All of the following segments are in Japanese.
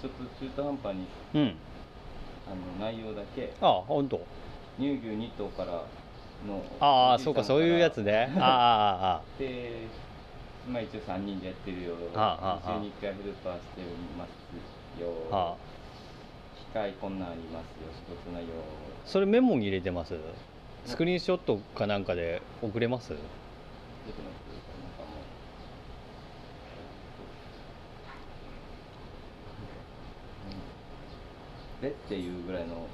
ちょっと中途半端にうん。あの内容だけああ本当。乳牛2頭からのああそうかそういうやつね。あああああでまあ一応3人でやってるよ。ああ週に1回ヘルパーしてますよ。ああ。あ機械こんなんありますよ。仕事内容それメモに入れてます？スクリーンショットかなんかで送れます出てますなんかもうでっていうぐらいの。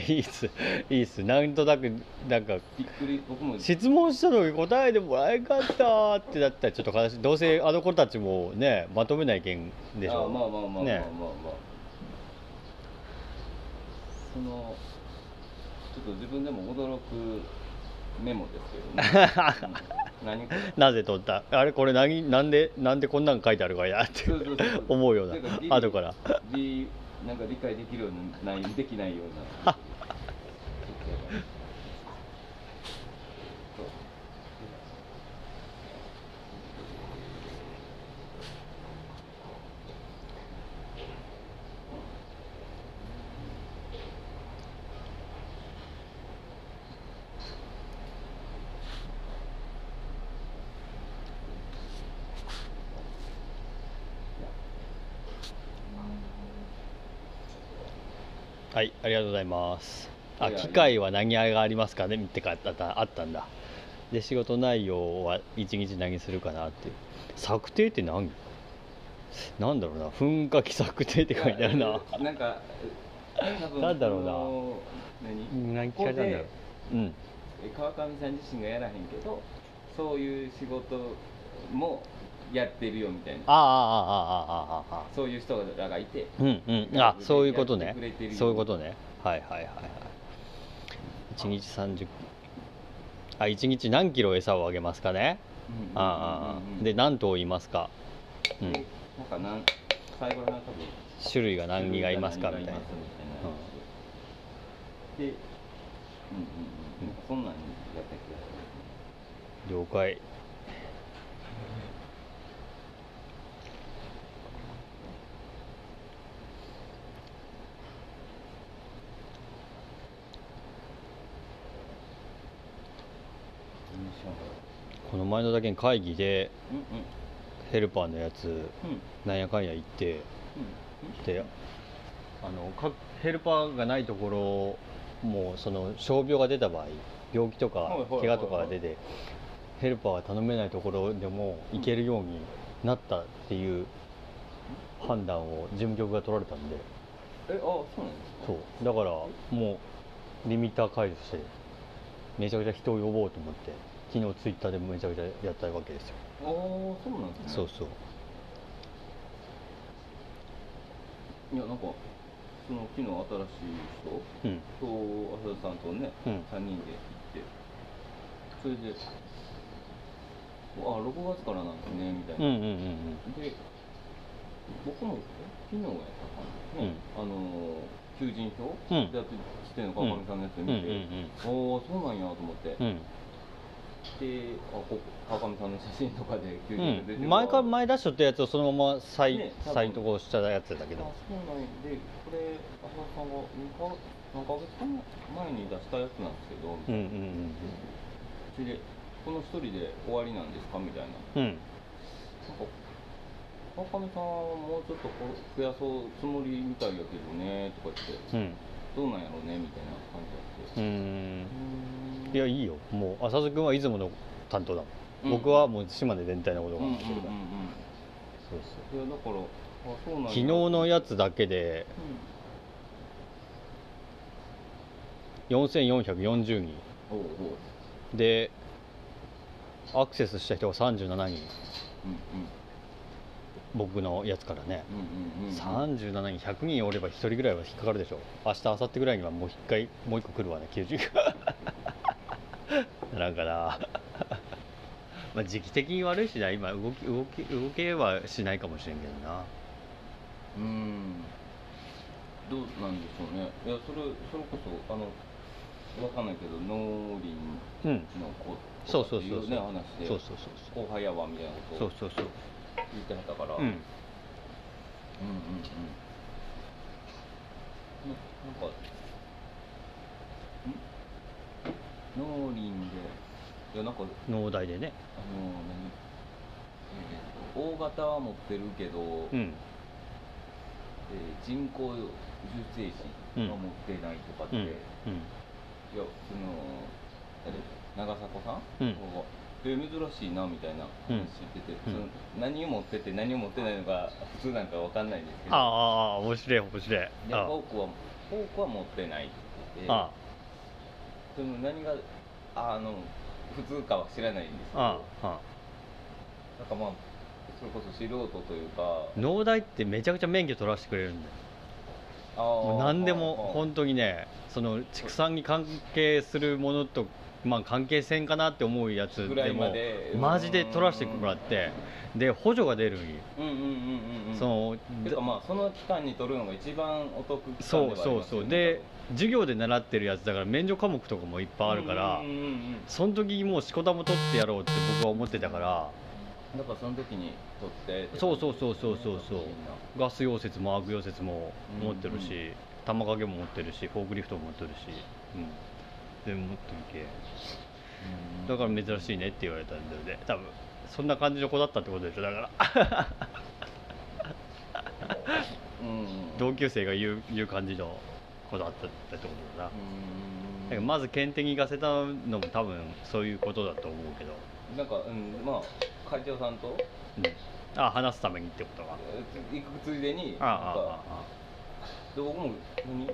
いいっす。いいっす。なんとなくなんかびっくり。僕も。質問したのに答えてもらえんかったってだったらちょっと悲しい。どうせあの子たちもねまとめないけんでしょ。あまあまあまあまあまあまあ、ね。そのちょっと自分でも驚くメモですけどね。う ん何なぜ撮った？あれこれ何なんでなんでこんなん書いてあるかやって 思うような。後から。理なんか理解できるようなないできないようなそうはいありがとうございます。あ機械は何がありますかね？ってかあったあったんだ。で仕事内容は一日何するかなって策定って何？なんだろうな。噴火器策定って書いてあるな。なんか多分なんだろうな。何？何聞かれたんだろう。うん。川上さん自身がやらへんけどそういう仕事もやってるよみたいな。ああああああああそういう人らがいて。うんうん。あそういうことね。そういうことね。はいはいはいはい。1日30あ1日何キロ餌をあげますかね？ああああで何頭いますか？うん。でなんかなん最後らへんは多分種類が何がいますかみたいな。うん。うんうんそんなんやった気がする了解この前のだけ会議でヘルパーのやつうん。なんやかんや言ってうん。であのかヘルパーがないところもその傷病が出た場合病気とか怪我とかが出てヘルパーが頼めないところでも行けるようになったっていう判断を事務局が取られたんで。えあそうなんですか？そう。だからもうリミッター解除してめちゃくちゃ人を呼ぼうと思って昨日ツイッターでめちゃくちゃやったわけですよ。ああそうなんですね。そうそう。いやなんかその昨日新しい人うん。と浅田さんとね、うん。3人で行ってそれで「あ6月からなんですね」みたいな、うんうんうんで僕もえ昨日やったかな、ねあの求人票うん。でやってしてんの川上さんのやつうんうん見て、ああそうなんやと思って、うんうんであこ川上さんの写真とかで求う人票出てるん、前から前出しとったやつをそのまま再,、ね再投稿したやつだけあどそうなんや。でこれ浅田さんが2か何ヶ月前に出したやつなんですけど、うんうんそれでこの一人で終わりなんですか？みたいな。うん。うんなんか川上さんはもうちょっとこう増やそうつもりみたいやけどねとか言って。うん。どうなんやろうねみたいな感じうーんいやいいよ。もう浅津君は出雲の担当だもん、うん。僕はもう島根全体のことうんうんうんうん。が話してるから、そうそう。いやだからあそうなんや昨日のやつだけで4440人。うん。おうおう。でアクセスした人が37人。うん僕のやつからね。うんうんうんうん。37人100人おれば1人ぐらいは引っかかるでしょ。明日明後日ぐらいにはもう一回もう一個来るわね。90なんかな まあ時期的に悪いしな。今動き動き動けはしないかもしれんけどな。うん。どうなんでしょうね。いやそれそれこそあのわかんないけど農林うんの子そうそうそうそう。話でそうそうそう後輩やわみたいなことをそうそうそう。言ってはったから、うんうんうん。ななんかん農林で。いやなんか農大でね。あの何、えーと大型は持ってるけど、うん。えー人工授精師は持ってないとかって、うん。いやその誰長迫さん、うん。こうえー珍しいなみたいなうん。話してて、うん。その何を持ってて何を持ってないのが普通なんかわかんないんですけど。ああ面白い面白い。であフォークはフォークは持ってないって言っててあその何があの普通かは知らないんですけど。あああなんかまあそれこそ素人というか。農大ってめちゃくちゃ免許取らせてくれるんだよ。あう何でも本当にねその畜産に関係するものとまあ関係せんかなって思うやつでもマジで取らせてもらってで補助が出るんよ。そのまあその期間に取るのが一番お得期間そうではありますよねそうそうで授業で習ってるやつだから免除科目とかもいっぱいあるからその時もうしこたも取ってやろうって僕は思ってたから。だからその時に取ってそうそうそうそうそうそう。ガス溶接もアーク溶接も持ってるうんうし玉掛けも持ってるしフォークリフトも持ってるし、うん、全部持ってるうん。けだから珍しいねって言われたんだよね。多分。そんな感じの子だったってことでしょ。だから。同級生が言う言う感じの子だったってことだな、だうん。からまず検定に行かせたのも多分そういうことだと思うけど、なんかうんまあ会長さんと？うん、あ話すためにってことか。え行くついでにああなんかあで僕も何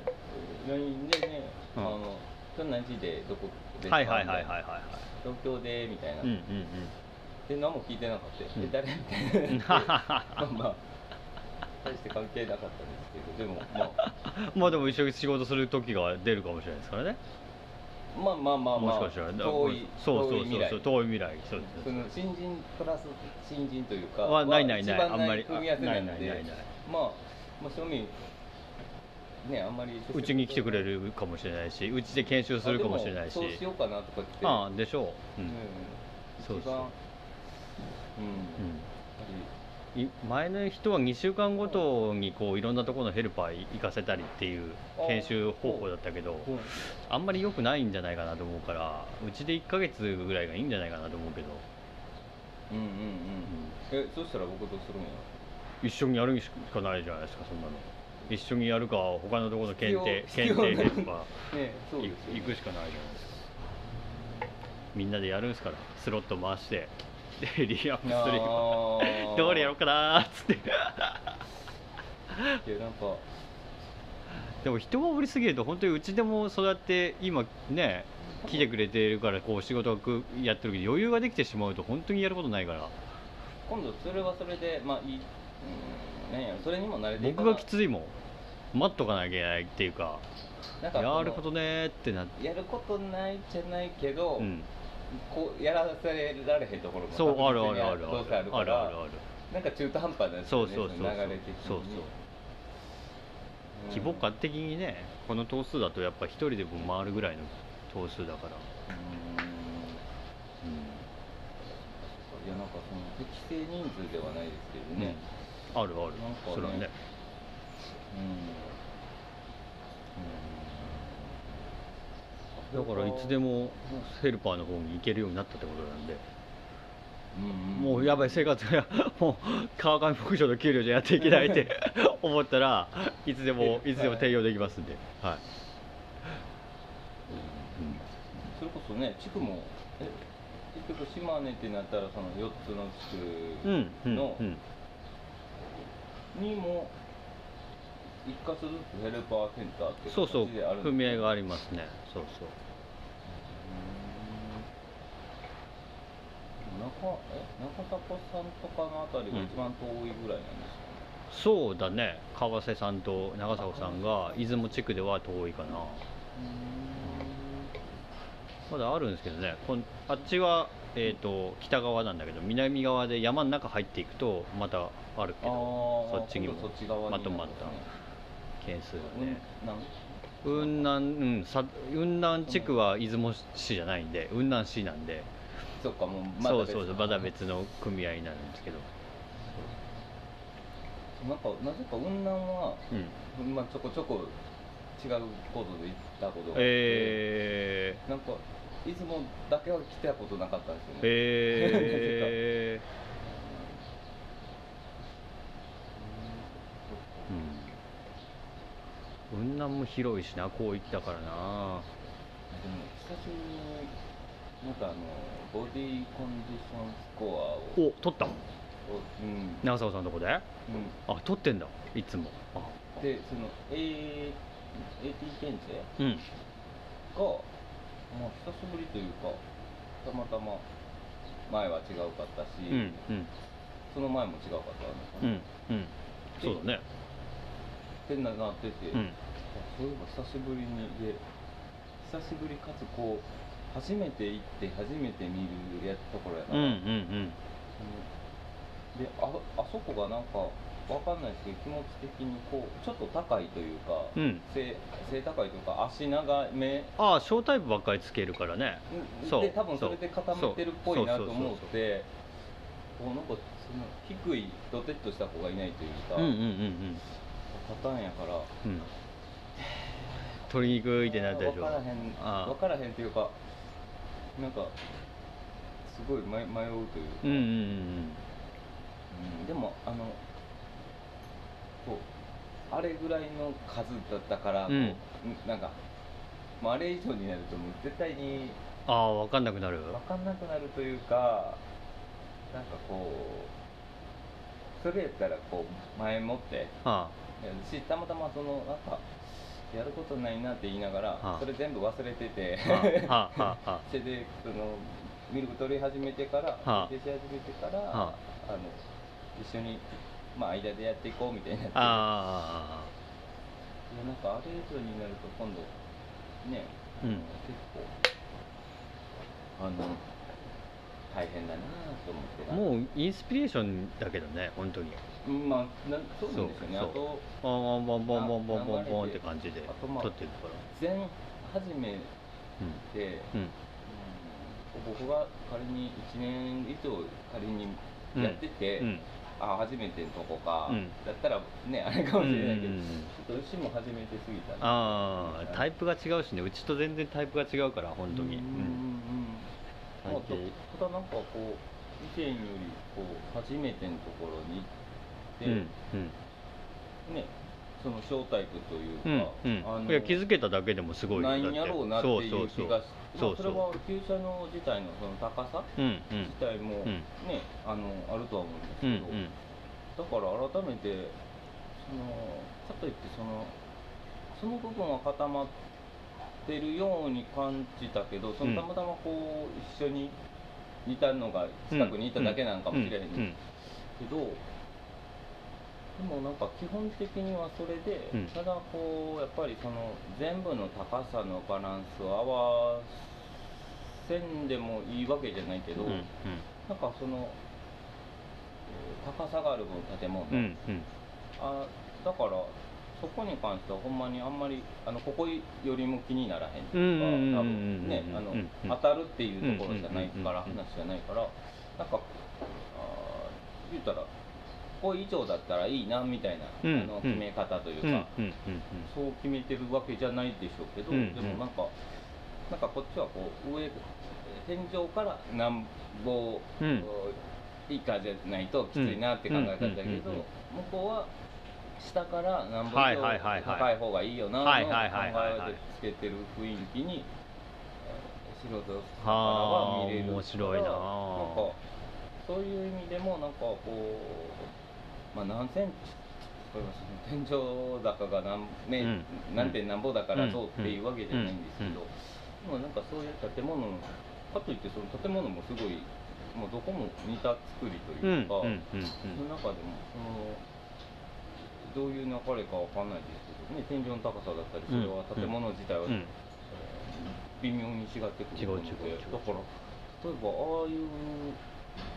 ？LINE でね、うん。あの今日何時でどこであはいはいはいはいはい。はい東京でみたいな、うんうんで何も聞いてなかった、うん。え誰みたいうんな。まあまあ大して関係なかったんですけどでもまあ。まあでも一緒に仕事する時が出るかもしれないですからね。まあまあまあまあ。もしかしたら遠いそうそうそうそう。遠い未来。そうです。その新人プラス新人というかはないないない。あんまり。組み合わせないないないない。まあまあ正味ねあんまりうちに来てくれるかもしれないしうちで研修するかもしれないし。そうしようかなとか言って。ああでしょう、うん。うん。そうそう。一番うん、うん、い前の人は2週間ごとにこういろんなところのヘルパー行かせたりっていう研修方法だったけどあんまり良くないんじゃないかなと思うからうちで1ヶ月ぐらいがいいんじゃないかなと思うけど、うんうんうん。うん。えそしたら僕どうする一緒にやるしかないじゃないですかそんなの一緒にやるか他のところの検定検定ですよー行くしかないじゃないですかみんなでやるんすから。スロット回して。でリアップするよあー。どれやろうかなーっつって。いやなんか。でも人がおりすぎると本当にうちでもそうやって今ね来てくれているからこう仕事がくやってるけど余裕ができてしまうと本当にやることないから。今度それはそれでまあいい。うんなんやろそれにも慣れて僕ながきついもん。待っとかなきゃいけないっていうか。なんかやることねーってなって、やることないじゃないけど、うん、こうやらせられへんところもそうあるあるあるある。かあるあらるあるなんか中途半端なんですよねそうそうそうそう。の流れ的にそうそう規模感的にねこの頭数だとやっぱ一人でも回るぐらいの頭数だから、うん。いやなんかその適正人数ではないですけどね、あるある。それはね。うん。だからいつでもヘルパーの方に行けるようになったってことなんで、うんもうやばい生活が もう川上牧場の給料じゃやっていけないって 思ったらいつでもい。つでも転用できますんで、はい。それこそね地区もえ結局島根ってなったらその4つの地うんうん区のうんにも一箇所ずつヘルパーセンターってそうそう組合がありますね。そうそう。中え中迫さんとかのあたりが一番遠いぐらいなんですか、そうだね。川瀬さんと長澤さんが出雲地区では遠いかな。まだあるんですけどね。こんあっちは、えー、と北側なんだけど南側で山の中入っていくとまたあるけどそっちにも。そっち側にまとまった件数がね。雲南？うんさ雲南地区は出雲市じゃないんで雲南市なんで。そっかもうそうそうそうままだ別の組合になるんですけど。うなんかなぜか雲南は、うんまあ、ちょこちょこ違うことで行ったことがあって、えなんか出雲だけは来たことなかったんですよー、ね、えー、うん。雲南も広いしなこう行ったからなでも久しぶりになん。かあのボディコンディションスコアをお取ったうん、長澤さん。のとこでうん。あ取ってん。だいつもあ、でその A AT 検定うん。が、まあ、久しぶりというかたまたま前は違うかったし、うん。うん。その前も違うかったん。ですかね、うん。うん。そうだねってななってて、うん。あそういえば久しぶりにで久しぶりかつこう初めて行って初めて見るやところやから、うんうん。でああそこがなんかわかんないですけど気持ち的にこうちょっと高いというか、うん。うん背背高いというか足長め。ああ小タイプばっかりつけるからね。そう。で多分それで固まってるっぽいなと思ってこう。なんかその低いドテッとした子がいないというか、うんうんうんうんパターンやから。うん。取りにくいってなったでしょ。分からへん。ああ。分からへんっていうかなんかすごい迷迷うというか、うんうんうんうん。でもあのこうあれぐらいの数だったから、こううんなんかもうあれ以上になるともう絶対にああ分かんなくなる？分かんなくなるというかなんかこうそれやったらこう前もってあし、たまたまそのなんかやることないなって言いながら、はあ。それ全部忘れてて、あ。はあ。はあ。はあ。それでそのミルク取り始めてから、はあ。出し始めてから、はあ。の一緒に、まあ、間でやっていこうみたいになってあいやなんかあれ以上になると今度ね、うん。結構あの大変だなと思って。もうインスピレーションだけどね本当に。うんまあなそうなんですよね。あとボンボンボンボンボンボンボンって感じで撮ってるから。前初めて、うん。僕が仮に1年以上仮にやってて、うん。あ初めてのとこか、うん。だったらねあれかもしれないけど、うんうんうん。ちょっと牛も初めてすぎたああタイプが違うしね。うちと全然タイプが違うから本当に。うんうんうんまただなんかこう以前よりこう初めてのところに行って、うんうん。ねその小タイプといううんか、あのうんいや気づけただけでもすごいよ。なんやろうなっていう気がしそうまあ、それは旧車の自体のその高さそううん。自体もうん。ね、あのあるとは思うんですうんけど、うんだから改めてそのかといってそのその部分は固まってるように感じたけどそのうんたまたまこう一緒に似たのが近くにいただけなんかもしれへんうん。けど、でもなんか基本的にはそれで、うん。ただこうやっぱりその全部の高さのバランスを合わせんでもいいわけじゃないけど、うんうん。なんかそのえー高さがある分建物、うんうん。あだからそこに関してはほんまにあんまりあのここよりも気にならへんというか多分ねあのうんうん。当たるっていうところじゃないから話じゃないからなんかあー言うたらこれ以上だったらいいなみたいな、うんあの決め方というか、うんうんうんそう決めてるわけじゃないでしょうけど、でもなんかなんかこっちはこう上天井からなんぼ、うん。以下じゃないときついなって考え方だけど、向こうは下からなんぼ以はい上高い方がいいよなの考えでつけてる雰囲気にえー素人からはあは見れる面白いななんかそういう意味でもなんかこうまあ何センチ例えばその天井高が何メ、うん。何点なんぼだからそうっていうわけじゃないんですけど、うんでもなんかそういう建物のかといってその建物もすごいもうどこも似た作りとうんいうか、その中でもそのどういう流れかわかんないですけどね天井の高さだったりそれは建物自体は、微妙に違ってくるのでだから例えばああいう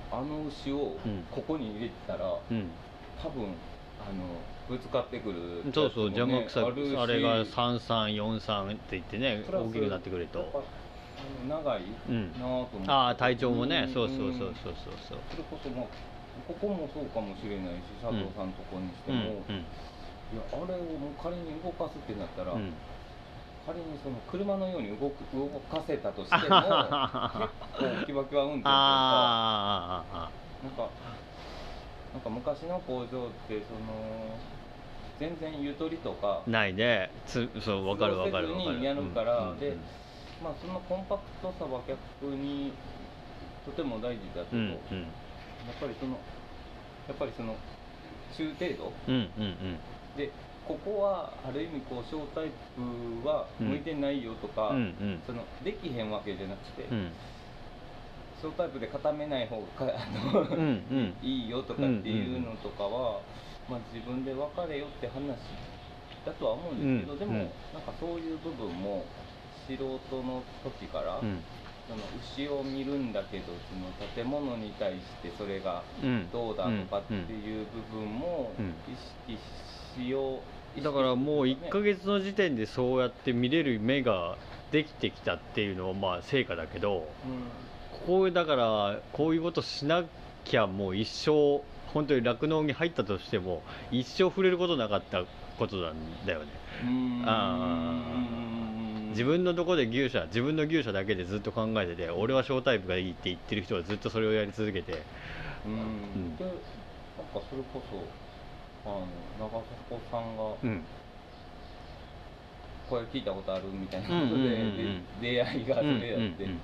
あの牛をうん。ここに入れてたら、うん多分あのぶつかってくるやつそうそう邪魔くさあれが3343って言ってね大きくなってくると。長いうん。なぁと思って、ああ体調もねんそうそうそうそうそう。そうそれこそもうここもそうかもしれないし佐藤さんとこにしても、うんうん。いやあれをもう仮に動かすってなったら、うん。仮にその車のように動く動かせたとしても 結構キバキバ運転というかあーあーあなんかなんか昔の工場ってその全然ゆとりとかーないね。つそう分かる分かる分かる。にやるからうんうんでまあそのコンパクトさは逆にとても大事だけど、うん。やっぱりそのやっぱりその中程度うんうんうん。でここはある意味こう小タイプは向いてないよとか、うんうん。そのできへんわけじゃなくて、うん小タイプで固めない方が あの、うんうん。いいよとかっていうのとかは、まあ、自分で分かれよって話だとは思うんですけど、でも、うん。うんなんかそういう部分も素人の時から、うん。その牛を見るんだけどその建物に対してそれがうん。どうだとかっていう部分もうん。意識しよう、だからもう1ヶ月月の時点でそうやって見れる目ができてきたっていうのはまあ成果だけどこうだからこういうことしなきゃもう一生本当に酪農に入ったとしても一生触れることなかったことなんだよね。うん。あ自分のとこで牛舎自分の牛舎だけでずっと考えてて俺は小タイプがいいって言ってる人はずっとそれをやり続けて。うん、ん。でなんかそれこそあの長迫さんがうん。これ聞いたことあるみたいなことで、うんうんで出会いがそれやって、うんうんうん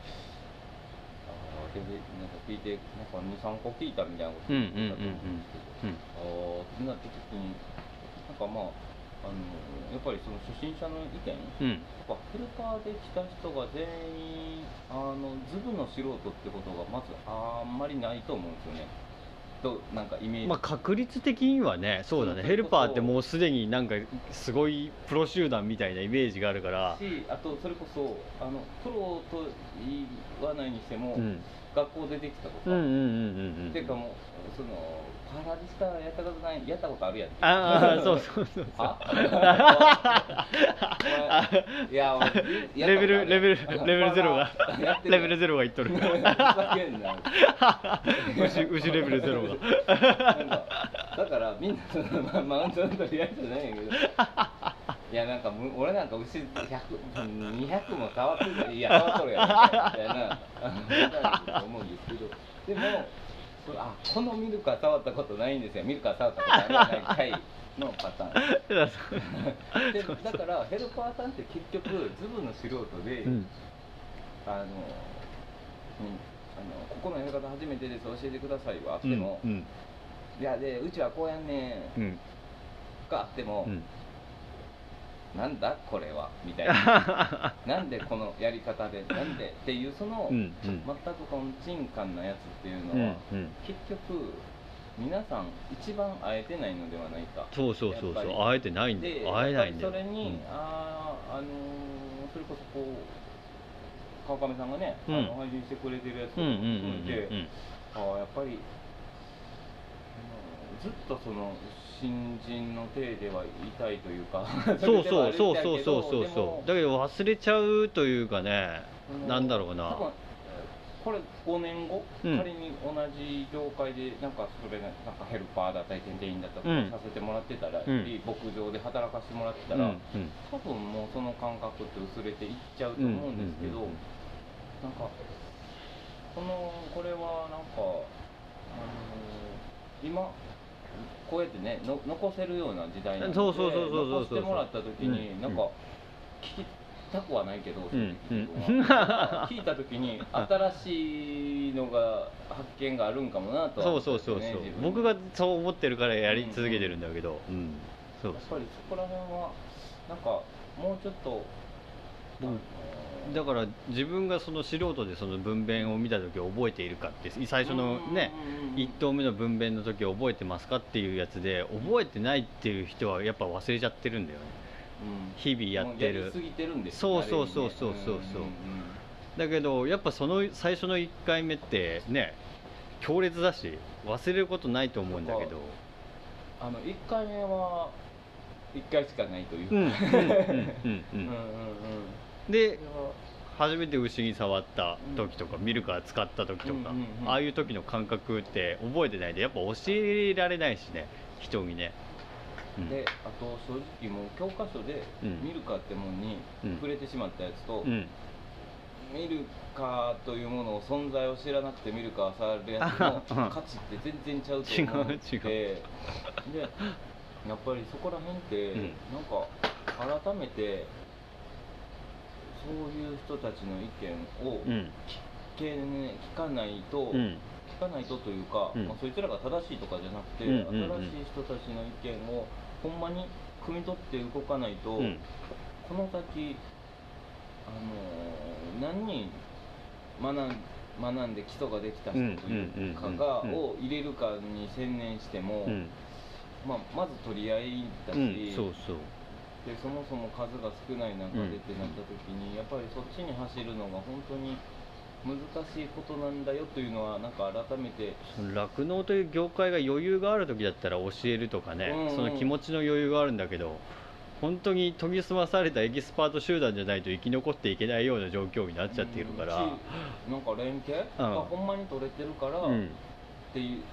あーででなんか聞いてなんか23個聞いたみたいなことうんうんうん言ってたと思うんですけど、うんああなった時になんかまああのやっぱりその初心者の意見うん。やっぱヘルパーで来た人が全員あのズブの素人ってことがまずあんまりないと思うんですよねとなんかイメージ、まあ確率的にはねそうだね。ヘルパーってもうすでになんかすごいプロ集団みたいなイメージがあるから。しあとそれこそあのプロと言わないにしても、うん。学校出てきたとか、うんうんうんうんうん。ていうかもうそのパラリスタやったことないやったことあるやん。ああそうそうそう いやレベルレベルレベルゼロが。レベルゼロがいっとる。牛牛レベルゼロが。だからみんなその、まあ、マウントの取り合いじゃないんやけどいやなんかむ俺なんか牛100200も触ってたいや触っとるやんみたいな思うんですけどでもあこのミルクは触ったことないんですよ。ミルクは触ったことあるやないかいのパターン。でだからヘルパーさんって結局ズブの素人で、うん。あの、うん、あのここのやり方初めてです。教えてくださいはあっても、うんいやでうちはこうやんねうん。んがあっても、うんなんだこれは？みたいな。なんでこのやり方で？なんでっていうその、うんうん。全くとんちんかんなやつっていううんのは、うん結局皆さん一番会えてないのではないか。そうそうそうそう。会えてないんだでよ会えないんだよ。やっぱりそれに、うん。あーあのーそれこそこう川上さんがね、うん。あの配信してくれてるやつをうんうんうん含めて、うんああやっぱり、うんずっとその新人の体ではいたいというか。そうそうそうそうそうそうそう。だけど忘れちゃうというかねなんだろうな。これ5年後、うん。仮に同じ業界でなんかそれなんかヘルパーだったり店員だったりうん。させてもらってたら、うん。牧場で働かせてもらってたら、うんうん。多分もうその感覚って薄れていっちゃうと思うんですけど、うんうんうん。なんかこのこれはなんかあの今こうやってねの残せるような時代なのでそうそうそうそう残してもらった時に、うん。なんか聞きたくはないけど、うん。聞いた時に新しいのが発見があるんかもなとはそ思うそうそうそう。僕がそう思ってるからやり続けてるんだけど。うん。そうやっぱりそこら辺はなんかもうちょっと、僕あのだから自分がその素人でその文弁を見た時覚えているかって最初のね1投目の文弁の時覚えてますかっていうやつで覚えてないっていう人はやっぱ忘れちゃってるんだよね、うん、日々やってる。過ぎてるんですそうそうそうそうそう、うんう、だけどやっぱその最初の1回目ってね強烈だし忘れることないと思うんだけど。あの1回目は1回しかないというか、うん、うん。うん。うん。うん うんうん。で初めて牛に触った時とか、ミルカー使った時とか、うんうんうんああいう時の感覚って覚えてないとやっぱ教えられないしね人にね、うん。であと正直もう教科書でうん。ミルカーってもんにうん。触れてしまったやつと、うん。ミルカーというものを存在を知らなくてミルカー触るやつ うん。の価値って全然ちゃうと思う違う。でやっぱりそこら辺って、うん。なんか改めてそういう人たちの意見をうん。聞け、ね、聞かないと、うん。聞かないとというか、うん。まあ、そいつらが正しいとかじゃなくて、新しい人たちの意見をほんまに汲み取って動かないと、うん。この先あの何人学ん学んで基礎ができた人というかがを入れるかに専念しても、うん。まあ、まず取り合いだし、うん。そうそうでそもそも数が少ない中でってなった時に、やっぱりそっちに走るのが本当に難しいことなんだよというのはなんか改めて酪農という業界が余裕がある時だったら教えるとかね、うん。うんその気持ちの余裕があるんだけど本当に研ぎ澄まされたエキスパート集団じゃないと生き残っていけないような状況になっちゃっているから、うん。しなんか連携？がほんまに取れてるから、っうんていう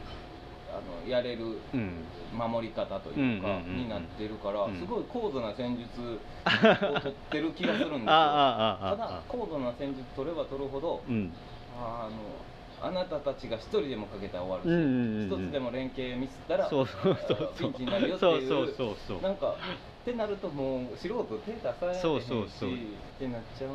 あのやれるうん。守り方というか、になってるから、うん。すごい高度な戦術を取ってる気がするんですよ。ただ高度な戦術取れば取るほどうん。あのあなたたちが一人でもかけたら終わるし、一つでも連携ミスったらそうそうそう。そピンうチになるよっていう。そうそうそうそうなんかってなるともう素人手出されへんしそうそうそう。ってなっちゃう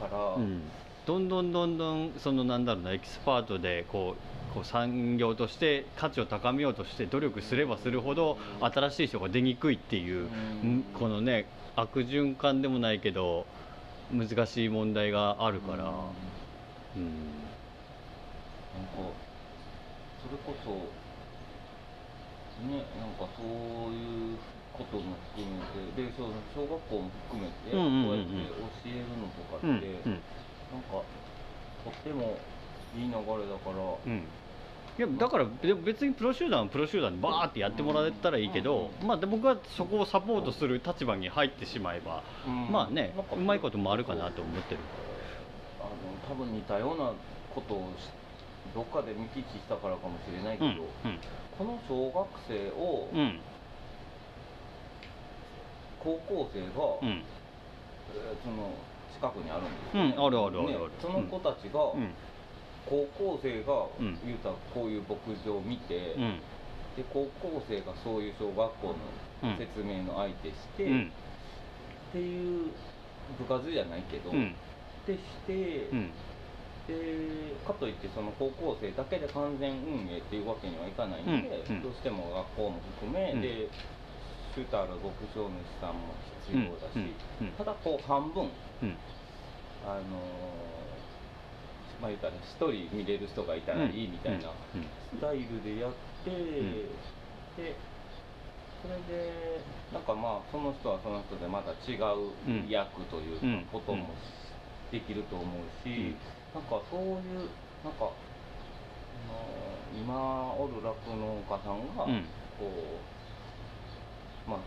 から、うん、どんどんどんどんそのなんだろうなエキスパートでこうこう産業として価値を高めようとして努力すればするほど新しい人が出にくいっていう、うん。んこのね悪循環でもないけど難しい問題があるから、うん。なんかうんそれこそねなんかそういうことも含めてでそう小学校も含めてこうんうんうんうん。うやって教えるのとかって、うんうんなんかとってもいい流れだから、うん。いやだから別にプロ集団はプロ集団でバーってやってもらえたらいいけど、まあ、で僕はそこをサポートする立場に入ってしまえば、うん。まあねなんかうまいこともあるかなと思ってる。あの多分似たようなことをしどっかで見聞きしたからかもしれないけうんど、この小学生を、うんうん。高校生が、うん。えーその近くにあるんですよ、ねうんあるあるあるある。ねその子たちが、うん。高校生が、うん。言うたらこういう牧場を見て、うん。で高校生がそういう小学校うんの説明の相手して、うん。っていう部活じゃないけど、うん。でして、うん。でかといってその高校生だけで完全運営っていうわけにはいかないんで、どうしても学校も含め、うん。でシューターの牧場主さんも必要だし、ただこう半分うん。あのーまあ言ったら一人見れる人がいたらいいみたいなうん。スタイルでやって、ん。でそれでなんかまあその人はその人でまた違ううん役ということもできると思うし、なんかそういうなんか、あのー今おる酪農家さんが、うん。こうまあ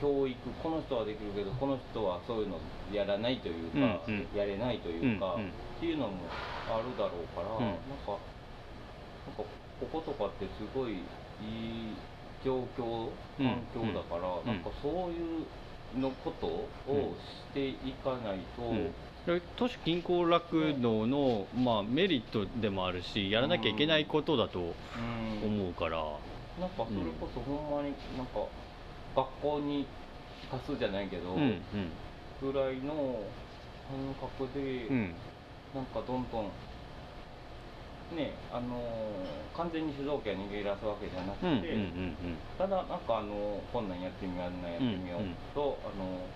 教育この人はできるけどこの人はそういうのやらないというか、うんうん。やれないというか、うんうん。っていうのもあるだろうから、うん。なんかなんかこことかってすごいいい状況うん環境だから、うん。なんかそういうのことをしていかないと、うん。で都市近郊酪農の、まあ、メリットでもあるしやらなきゃいけないことだとうん。思うから、なんかそれこそほんまになんか学校に貸すじゃないけど、うんぐらいの感覚で、うん。うんなんかどんどんねあのー完全に主導権握らすわけじゃなくて、うんうんうんただなんかあのこんなんやってみようあんなんやってみよううんうん。と、あの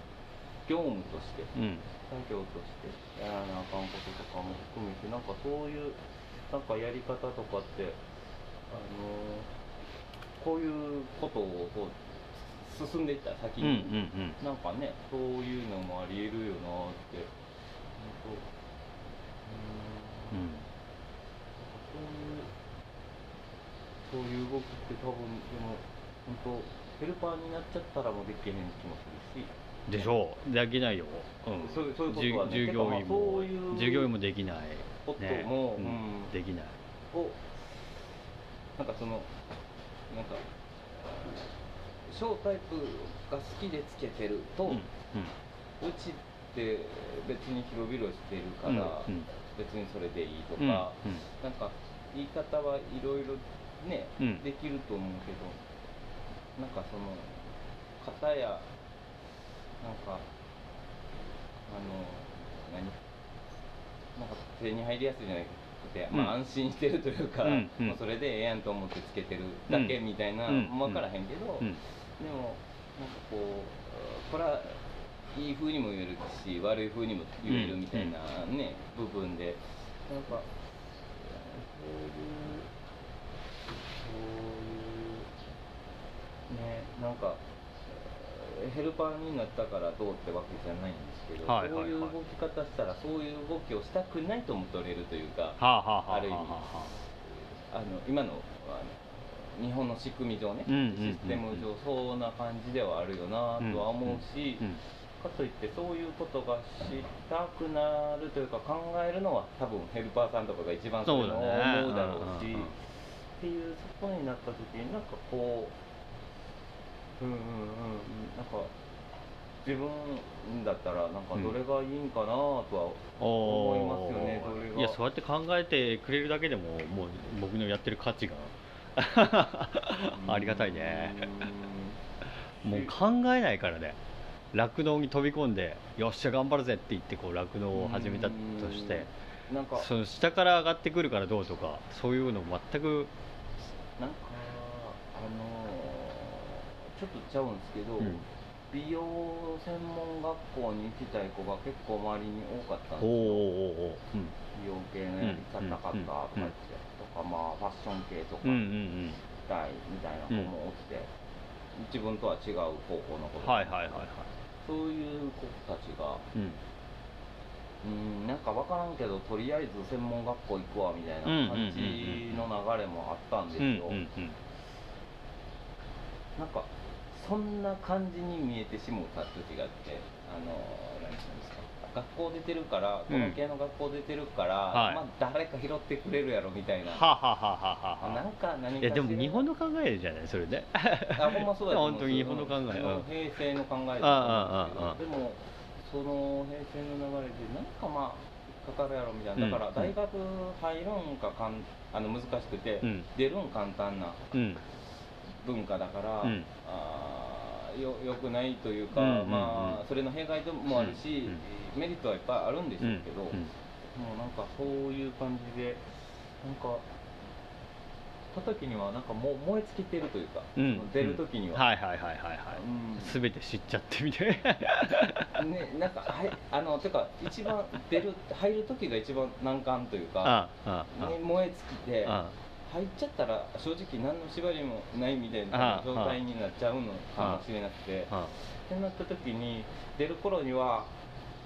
業務としてうん。作業としてやらなあかんこととかも含めてなんかそういうなんかやり方とかってあのこういうことを進んでいった先うんうんに、うん。なんかねそういうのもありえるよなって。本当うーん。うん。そういうそういう動きって多分でも本当ヘルパーになっちゃったらもうできへん気もするし。でしょう。できないよ、うん、そうそういうことはね。従従業員もそういう従業員もできない。ことも、ね。うん。うん。できない。をなんかそのなんかショータイプが好きでつけてると、うんうちって別に広々してるから、うんうん。別にそれでいいとか、うんうん。なんか言い方はいろいろね、うん。できると思うけどなんかその型やなんかあの何？なんか手に入りやすいじゃなくて、うん。まあ安心してるというか、うんうん。もうそれでええやんと思ってつけてるだけみたいな、うん分からへんけど、うんでもなんかこうこれはいい風にも言えるし悪い風にも言えるみたいなね、部分で。なんかそういうそういうねなんかえーヘルパーになったからどうってわけじゃないんですけど、はいはいはい。そういう動き方したらそういう動きをしたくないとも取れるというか、はあはあはあある意味。はあの今のあの日本の仕組み上ね、うんうんうんうん。システム上そんな感じではあるよなとは思うし、うんかといってそういうことがしたくなるというか考えるのは多分ヘルパーさんとかが一番そういうのを思うだろうしうんうんうん。っていうそこになった時になんかこううんうんうんなんか自分だったらなんかどれがいいんかなとは思いますよね、どれが。いやそうやって考えてくれるだけでももう僕のやってる価値が ありがたいね。うん。もう考えないからね。酪農に飛び込んでよっしゃ頑張るぜって言ってこう酪農を始めたとしてうん。なんかその下から上がってくるからどうとかそういうの全くなんかあのちょっとちゃうんですけど、うん。美容専門学校に行きたい子が結構周りに多かったんですよ。おおうん。美容系のやり方かったとかうん言って。とか、まあファッション系とかうんうん行きたいみたいな子もおって、自分とは違う高校の子うんとか、はいはいはいはい。そういう子たちがうん。うんなんか分からんけどとりあえず専門学校行くわみたいな感じの流れもあったんですうんよ、うんうん。なんかそんな感じに見えてしもた時があってあの何て言うんですか。学校出てるからこの系の学校出てるから、はい。まあ誰か拾ってくれるやろみたいな、はあ、はあはあはなんあか何かいやでも日本の考えじゃないそれね あほんまそうだよ。本当に日本の考えうん平成の考えだとでもその平成の流れでなんかまあかかるやろみたいな。だからうん大学入るんかかんあの難しくて、うん。出るん簡単な。うん文化だから、うん。あーよよくないというか、うんうんうんまあそれの弊害もあるし、うん。メリットはいっぱいあるんでしょうけど、うんうん。もうなんかそういう感じでなんかた時にはなんかもう燃え尽きてるというか、うん。出る時には、はいはいはいはいはい。うん。全て知っちゃってみたい ね、なんかはいあのてか一番出る入る時が一番難関というか、あああね、燃え尽きてあ入っちゃったら正直何の縛りもないみたいあな状態になっちゃうのかもしれなくて。あってなった時に出る頃には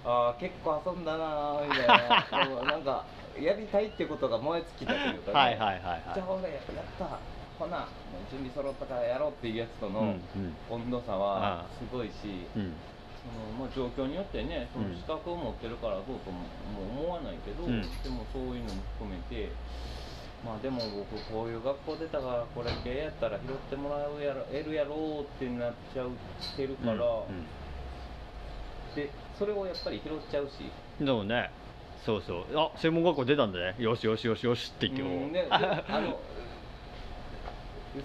あー結構遊んだなーみたいな なんかやりたいってことが燃え尽きたというか、ね、はいはいはいはい。じゃあ俺やった。ほなもう準備揃ったからやろうっていうやつとの温度差あはあすごいし、うん。そのまあ、状況によってねそのうん資格を持ってるからどうとも思わないけど、うん。でもそういうのも含めてまあでも僕こういう学校出たからこれ系やったら拾ってもらうやろ得るやろうってなっちゃうてるから、でそれをやっぱり拾っちゃうし。うんでもねそうそう。あ専門学校出たんだね。よしよしよしよしって言ってこうんうでであの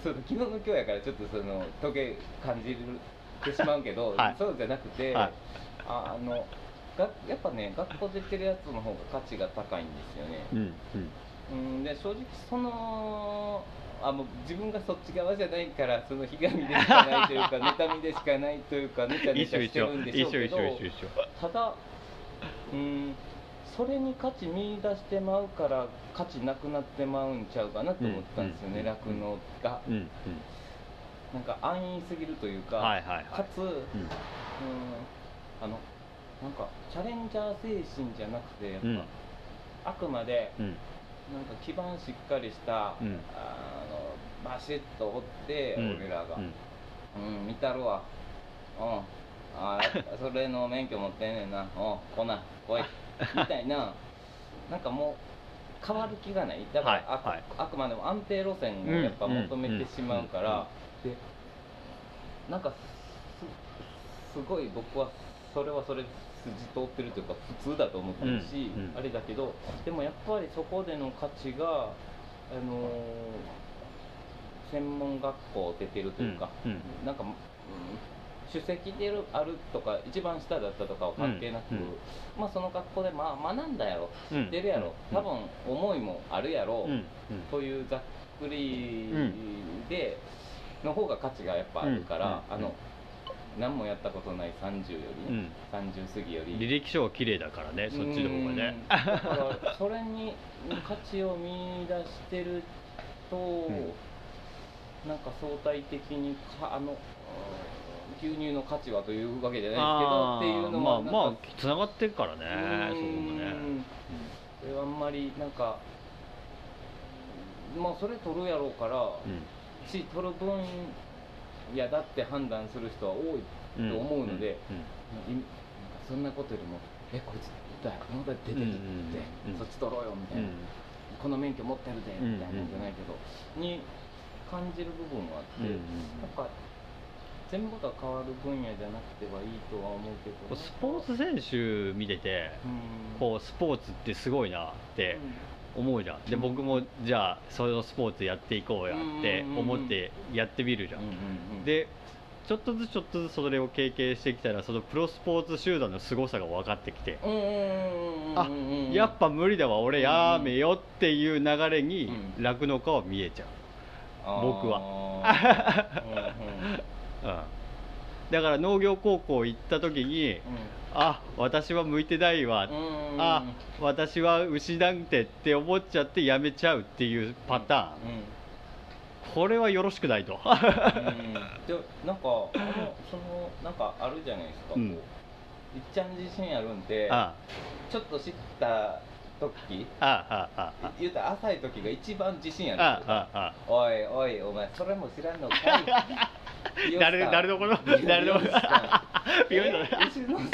そう昨日の今日やからちょっとその時計感じるてしまうけど、はい。そうじゃなくて、はい。ああのがやっぱね学校出てるやつの方が価値が高いんですよね、うんうんうん、で正直そのあもう自分がそっち側じゃないからそのひがみでしかないというか 妬みでしかないというかネチャネ一チャしてるんでしょうけどただうんそれに価値見出してまうから価値なくなってまうんちゃうかなと思ったんですよねうん。酪農、が。うんうん。なんか安易すぎるというか、はいはいはい。かつ、うん、うんあのなんかチャレンジャー精神じゃなくてやっぱ、うん。あくまでうんなんか基盤しっかりした、うん。あのバシッと折って、うん。俺らが、うん。うん、見たるわ。うん。ああそれの免許持ってんねんな。おうこんな来い。みたいな。なんかもう変わる気がない。だから、あくはい。はいあくまでも安定路線をやっぱ求めてしまうから、でなんかすすごい僕はそれはそれで筋通ってるというか普通だと思ってるし、うんうん。あれだけどでもやっぱりそこでの価値があのー専門学校出てるというか、うんうん。なんか、うん、首席でるあるとか一番下だったとかは関係なく、うんうん。まあその学校でまあ学んだやろ知うん。ってるやろ、うん。多分思いもあるやろ、というざっくりで、の方が価値がやっぱあるから、うん。あの何もやったことない30よりね、うん。30過ぎより。履歴書は綺麗だからねそっちの方がね。うんだからそれに価値を見出してると、なんか相対的にかあのうん牛乳の価値はというわけじゃないですけどあっていうーのはまあまあつながってるからねうん。そこもね。それはあんまりなんかまあそれ取るやろうから、うん。し取る分野だって判断する人は多いうんと思うので、うんいなんかそんなことよりも「えこいつだよこの台出てるって、そっち取ろうよ」みたいな、うん。この免許持ってるで」みたいなんじゃないけど、に感じる部分はあって、うんうん。なんか全部が変わる分野じゃなくてはいいとは思うけどスポーツ選手見ててうん。こうスポーツってすごいなって思うじゃん。でうん。僕もじゃあそのスポーツやっていこうやって思ってやってみるじゃうんでちょっとずつちょっとずつそれを経験してきたらそのプロスポーツ集団の凄さが分かってきてあやっぱ無理だわ俺やめよっていう流れにうん。酪農家は見えちゃう、僕は。は うん、だから農業高校行った時にあ私は向いてないわ、あ私は牛なんてって思っちゃってやめちゃうっていうパターン、これはよろしくないと。うん。うんでなんかそのなんかあるじゃないですか、うん。いっちゃん自信あるんであちょっと知った時あああああ言うたら浅い時が一番自信あるあんですよ。ああ。おいおいお前それも知らんのかい 誰誰のこと？誰のこと？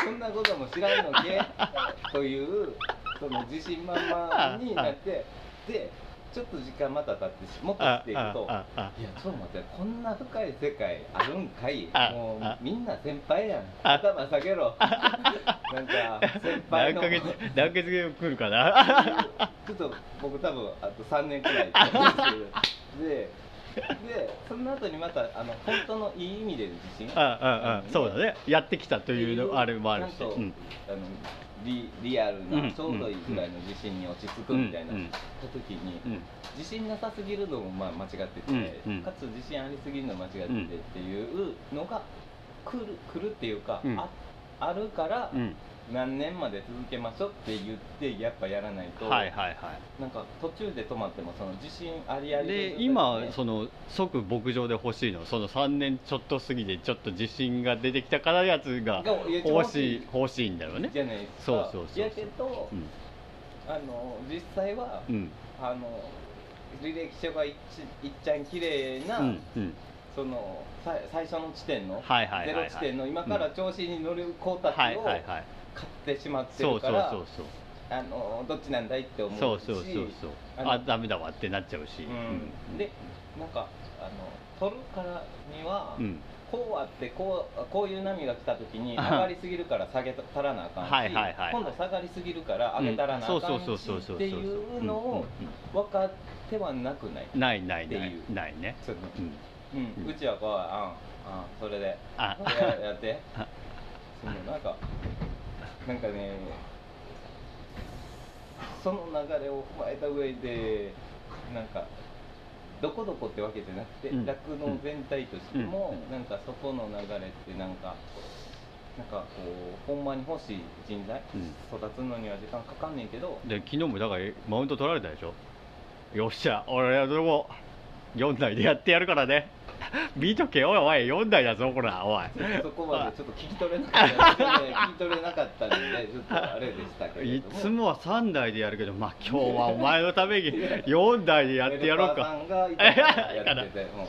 そんなことも知らんのけ？というその自信満々になって。でちょっと時間また経ってしもっと知っていくといやちょっと待ってこんな深い世界あるんかい？あもうあ。みんな先輩やん。あ。頭下げろ。なんか先輩の。何ヶ月何ヶ月で来るかな？ちょっと僕多分あと3年くらいでででその後にまたあの本当のいい意味での自信？あああそうだね。やってきたというのあれもあるし、うん。あのリリアルうなんちょうどいいぐらいの自信に落ち着くみたいな、た時に、うん。自信なさすぎるのもまあ間違ってて、かつ自信ありすぎるのも間違っててっていうのが来る来るっていうか、うん。ああるからうん何年まで続けましょうって言ってやっぱやらないと、はいはいはなんか途中で止まってもその自信ありあいりで今その即牧場で欲しいの。その3年ちょっと過ぎてちょっと自信が出てきたからやつが欲しい。欲しいんだよね。じゃないですか。そうそうそうやけど、うん。あの実際は、うん。あの履歴書がいっちいっちゃん綺麗な、うんうん。そのさ最初の地点の、はいはいはいはい。ゼロ地点の今から調子に乗る子たちはいを買ってしまってそうそうるからそうそう。あのどっちなんだいって思うしそうそうそうそう。あのあダメだわってなっちゃうし。うん。でなんかあの取るからには、うん。こうあってこうこういう波が来た時に上あがりすぎるから下げたらなあかんし、はいはいはい今度下がりすぎるから上げたらなあかんしそうそうそうそうそう。っていうのを分かってはなくない？ないないないない。ね。うん。うちはこうあんあんそれで。あ。ややって。あ。そのなんかなんかねその流れを踏まえた上でなんかどこどこってわけじゃなくてうん。酪農、全体としても、うん。なんかそこの流れってなんかなんかこうほんまに欲しい人材、うん。育つのには時間かかんねんけどで昨日もだからマウント取られたでしょ。よっしゃ俺はどうも4台でやってやるからね見とけおいおい4台だぞこらおい。そこまでちょっと聞き取れなかった、ね、聞き取れなかったんでちょっとあれでしたけども。つもは3台でやるけどまあ今日はお前のために 4台でやってやろうか。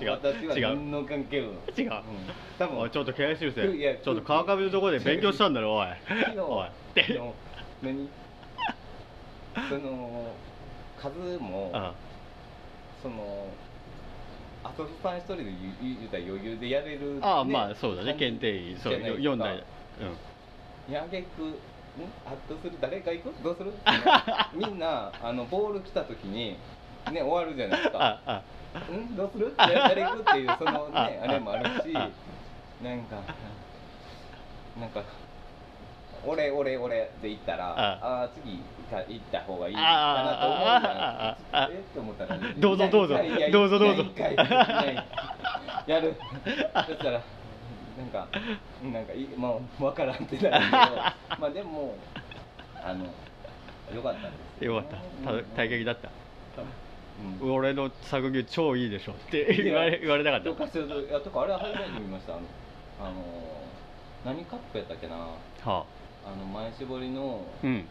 違う私は違う。何の関係も違う。うん。多分ちょっと研修生。ちょっと川上のところで勉強したんだろおい。おい。何？その数もあそのあとさん一人で言うたら余裕でやれる、ああまあそうだね。検定員そうじゃないですか4台うん。やげくん？アッとする？誰か行く？どうする？みんなあのボール来た時にね終わるじゃないですか。ああ。ん？どうする？誰誰行く？っていうそのねああ。れもあるしあなんかなんか俺俺俺って言ったらあ。ああ次か行った方がいいかあなと思うかああああえ？って思ったらどうぞどうぞ。どうぞどうぞ。いやるそしたらなんかなんかいまあ分からんってなるけど。まあでもあのよかったんです。よかった。た体験だった。うん。俺の作業超いいでしょって言われ言われなかった。どっかするといやとかあれは初めて見ました。あのあの何カップやったっけな。はあ。の前絞りのあうん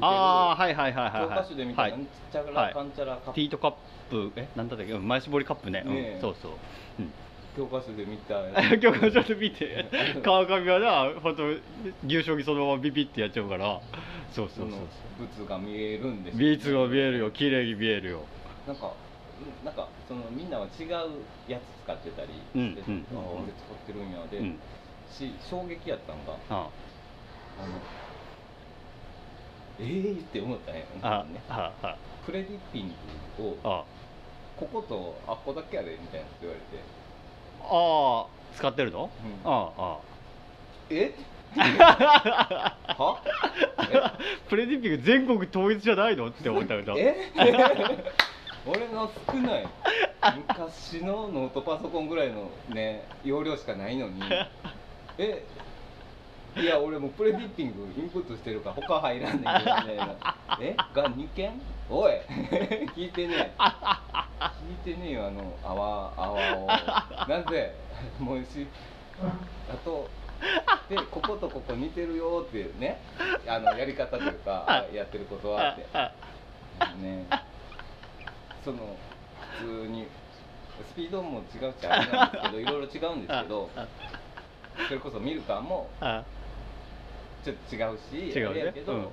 ああはいはいはいはい教はい。科書で見たはい。なんちゃら、はい。かんちゃらカップ。ティートカップえなんだったっけ？うん前絞りカップね。ねえ。うんそうそう。うん。教科書で見た 教科書で見て。川上はな本当牛将棋そのままビビってやっちゃうから。そうそうそうそう。物が見えるんですよ。ビーツが見えるよ。綺麗に見えるよ。なんかうんなんかそのみんなは違うやつ使ってたりして、うんうんああ俺使ってるんやで、うん。し衝撃やったんがあ。あのえーって思ったんやあね。ああ。プレディッピングをあ。こことあっこだけやでみたいなって言われて。ああ使ってるの？うん。ああえ？は？プレディピング全国統一じゃないの？って思ったけど。え？俺の少ない昔のノートパソコンぐらいのね容量しかないのに。え？いや俺もうプレディッピングインプットしてるから他入らんねんけどね。え？が2件？おい。聞いてねえ。聞いてねえよあの泡泡を。なぜ？もうしあとでこことここ似てるよっていうね。あのやり方というかあやってることはって。あね。その普通にスピードも違うっちゃあれなんですけどいろいろ違うんですけどあそれこそミルカーもあちょっと違うし違うね。やけど、うんなんか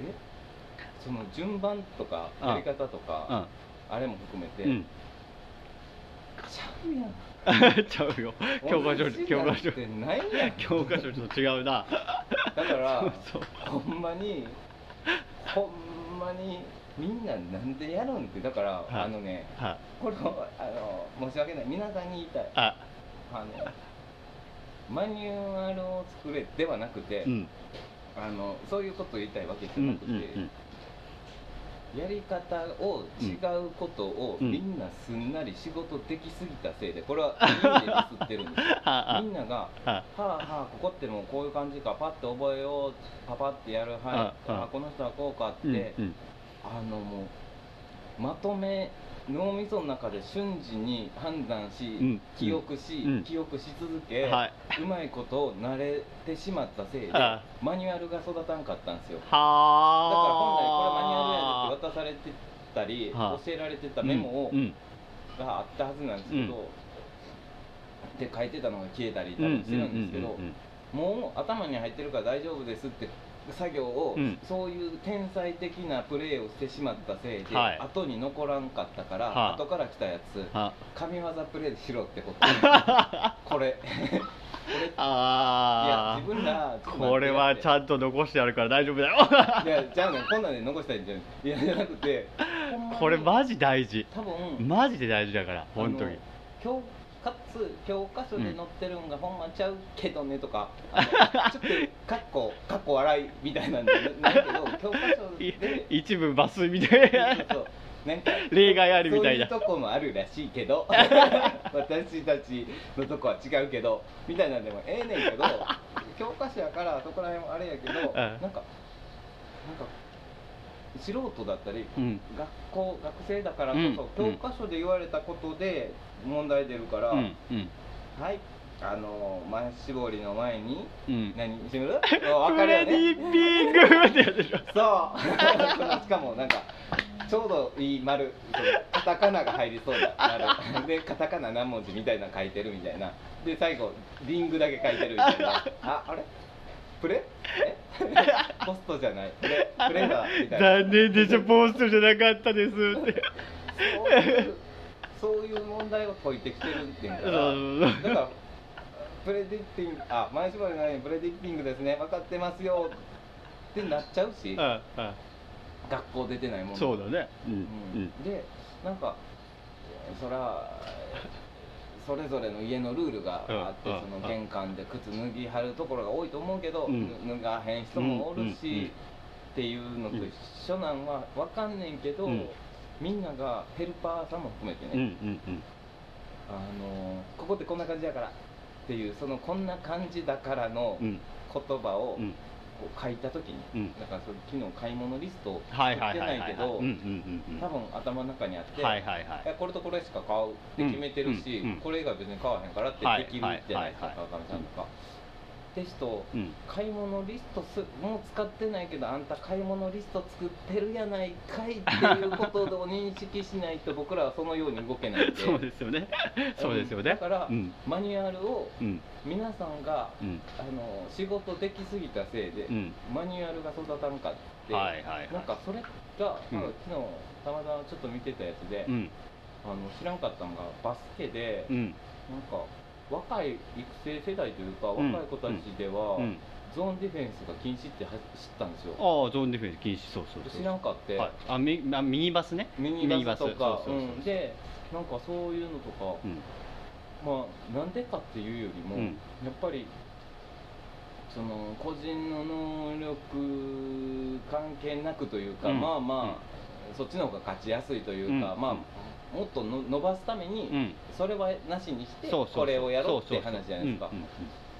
うんえ？その順番とかあ。やり方とかあ。れも含めて、うん。ちゃうやん。ちゃうよ。教科書教科書なんてないやん。教科書。と違うな。だから そうほんまにほんまにみんななんでやるんってだから、はい。あのねはこれをあの申し訳ない。皆さんに言いたい。あ。あのマニュアルを作れではなくて、うん。あのそういうことを言いたいわけじうんうゃなんくて、うん。やり方を違うことをうん。みんなすんなり仕事できすぎたせいでこれは いい意味でってるんですよ。みんながあはあはあここってもうこういう感じかパッて覚えようパパってやるはい。ああ。あこの人はこうかって、うんうん。あのもうまとめ脳みその中で瞬時に判断し、うん。記憶し、うん。記憶し続け、はい。うまいことを慣れてしまったせいであマニュアルが育たんかったんですよ。だはから本来これマニュアルあやでって渡されてたり、はあ教えられてたメモを、うん。うん。があったはずなんですけど、で書いてたのが消えたり多うん分してるんですけど、もう頭に入ってるから大丈夫ですって作業を、うん。そういう天才的なプレーをしてしまったせいで、はい。後に残らんかったから、はあ。後から来たやつあ。神業プレーしろってこと。これ。これ。いやあ自分らーこれはちんゃんと残してあるから大丈夫だよ。いやじゃあねこんなんで残したいんじゃんい。やじゃなくてこれマジ大事。多分マジで大事だから本当にかつ教科書で載ってるんがほんまちゃうけどねとか、あのちょっとかっこかっこ笑いみたいなんでないけど教科書いで一部抜粋みたいな。そうそうなんか例外あるみたいな。そういうとこもあるらしいけど 私たちのとこは違うけどみたいなんでもええねんけど教科書やからそこら辺もあれやけど、ん。なんかなんか素人だったりうん。学校学生だからこそ、うん。教科書で言われたことで問題出るから、うんうん。はいあの前絞りの前にうん。何しむる？分かるよプレデねィピングってやつでしょ。そう。しかもなんかちょうどいい丸カタカナが入りそうな丸。でカタカナ何文字みたいなの書いてるみたいな。で最後リングだけ書いてるみたいな。ああれ？プレ？え？ポストじゃない。プレプレだみたいな。残念でしょポストじゃなかったですって。そう問題を解いてきてるっていうかだからプレディクティングあ前縛りのないプレディクティングですね。分かってますよってなっちゃうしああ学校出てないもの。そうだね。うんうん。でなんかそらそれぞれの家のルールがあって、うんその玄関で靴脱ぎはるところが多いと思うけど、うん。脱がへん人もおるし、うんうん。うんっていうのと一緒なんは分かんねんけど、うん。みんながヘルパーさんも含めてうんうんね、あのここってこんな感じだからっていうそのこんな感じだからのうん。うん言葉をうん。こう書いた時に、うん。だからそれ昨日買い物リストを作はいってないけどうんうんうんうん。多分頭の中にあって、はいはいはい。これとこれしか買うって決めてるし、うんうんうんこれ以外別に買わへんからってはいできるじゃないですか、はいはいはい。川上さんとか。テストうん買い物リストすもう使ってないけどあんた買い物リスト作ってるやないかいっていうことを認識しないと僕らはそのように動けないんでそうですよね。そうですよね。だから、うん。マニュアルをうん。皆さんがうん。あの仕事できすぎたせいで、うん。マニュアルが育たんかって、はいはいはい。なんかそれが、うん。昨日たまたまちょっと見てたやつで、うん。あの知らんかったのがバスケで、うん。なんか若い育成世代というか、うん。若い子たちでは、うん。ゾーンディフェンスが禁止っては知ったんですよ。ああゾーンディフェンス禁止そうそうそう。知らんかって、はい。あミあミニバスね。ミニバスとかでなんかそういうのとか、うん。まあなんでかっていうよりも、うん。やっぱりその個人の能力関係なくというか、うん。まあまあ、そっちの方が勝ちやすいというか、うん。まあもっとの伸ばすために、うん。それはなしにしてこれをやろうって話じゃないですか。うんうん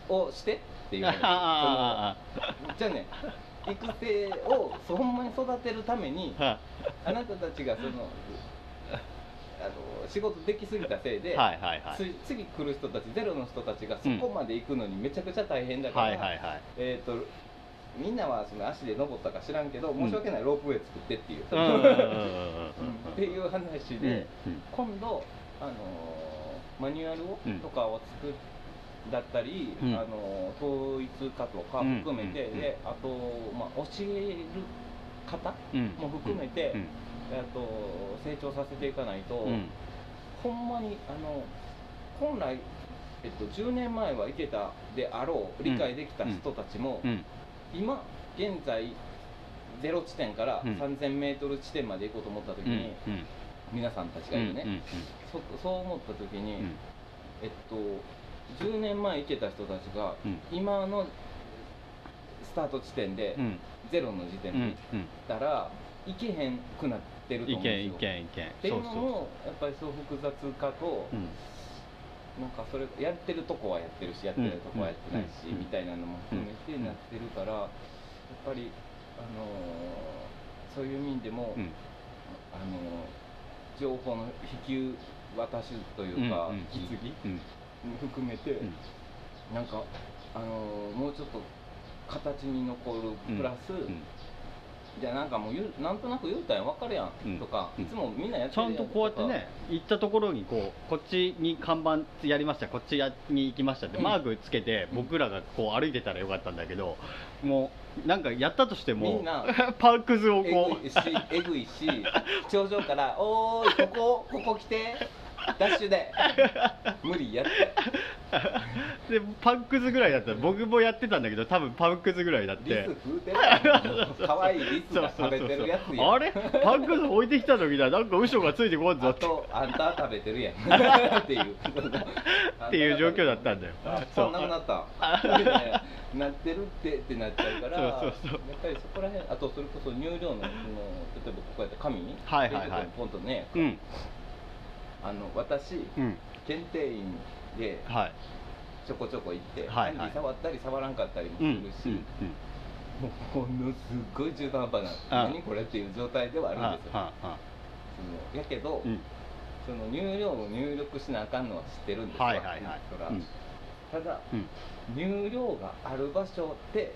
をしてっていう。じゃあね育成をほんまに育てるためにあなたたちがそのあの仕事できすぎたせいで、はいはいはい。つ次来る人たちゼロの人たちがそこまで行くのにめちゃくちゃ大変だから、はいはいはい。えー、とみんなはその足で登ったか知らんけど申し訳ない、ロープウェイ作ってっていう、うんっていう話で、うん今度、あのーマニュアルを、うんとかを作るだったり、うん。あのー統一化とかうん。含めて、うん。であと、まあ、教える方うん。も含めて、うん。えっと成長させていかないと、うん。ほんまにあの本来、えっと、10年前はいけたであろう理解できた人たちも、うん今現在ゼロ地点からうん。3000m 地点まで行こうと思った時うん。に、皆さんたちがいるね、そそう思った時に、うん。えっと10年前行けた人たちが、うん。今のスタート地点で、うん。ゼロの時点で行ったら、行けへんくなってると思うんですよ。っていうのもやっぱりそう複雑化と、うんなんかそれやってるとこはやってるしやってないとこはやってないし、うん。みたいなのも含めてうん。なってるから、やっぱり、あのーそういう意味でも、うん。あのー情報の引き渡しというか、引き継ぎうん。含めて、うん。なんか、あのーもうちょっと形に残るプラス、うんじゃあなんかもう言うなんとなく言うたんや分かるやん、うん。とかうん。いつもみんなやってちゃんとこうやってね行ったところにこうこっちに看板やりましたこっちに行きましたってうん。マークつけてうん。僕らがこう歩いてたらよかったんだけどもうなんかやったとしてもみんな パーク図をえこぐいしえぐいし頂上から「おーいここここ来てダッシュで。無理やって。うでパーク図ぐらいだった。ら僕もやってたんだけど多分パーク図ぐらいだっリてス食うてるやん。かわいいリスが食べてるやつやん。あれ？パーク図置いてきた時だなんか後ろがついてこんぞあって。とあんた食べてるやん。っていう。っていう状況だったんだよ。あそう。なくなった。な なってるってってなっちゃうからそうそうそう。やっぱりそこら辺あとそれこそ入量のその例えばこうやって紙？にはいはいはい。ポンとねうんあの私うん。検定員ではい。ちょこちょこ行って、はいはい。触ったり触らんかったりもすうんるし、うん。もうほんのすっごい中途半端なあ何これっていう状態ではあるんですよ。そのやけど、うん。その入量を入力しなあかんのは知ってるんですよ、はいはいはい。そらうん。ただうん。入量がある場所って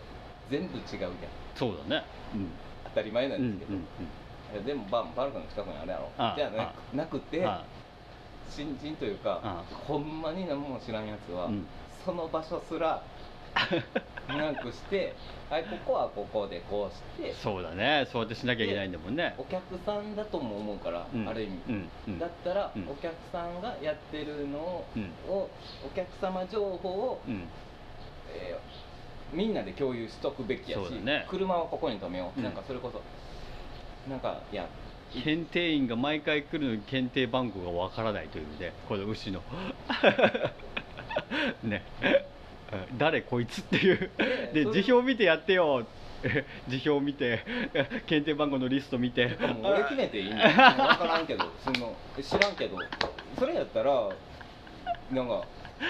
全部違うじゃん。そうだね。うん。当たり前なうんんですけど、うんいやでもババルカの近くにあるやろ。あじゃあなくては新人というかあほんまに何も知らんやつは、うん。その場所すらなくして はいここはここでこうしてそうだね。そうやってしなきゃいけないんだもんね。お客さんだとも思うから、うん。ある意味、うん。うん。だったら、うん。お客さんがやってるのを,、うん。お客様情報を、うん。えーみんなで共有しとくべきやし、ね。車はここに止めよう、うん。なんかそれこそなんかいや検定員が毎回来るのに検定番号がわからないというねこの牛の。ね。うん誰こいつっていう。で辞表見てやってよ。辞表見て検定番号のリスト見て。俺決めていいんだよ分からんけどその知らんけど。それやったらなんか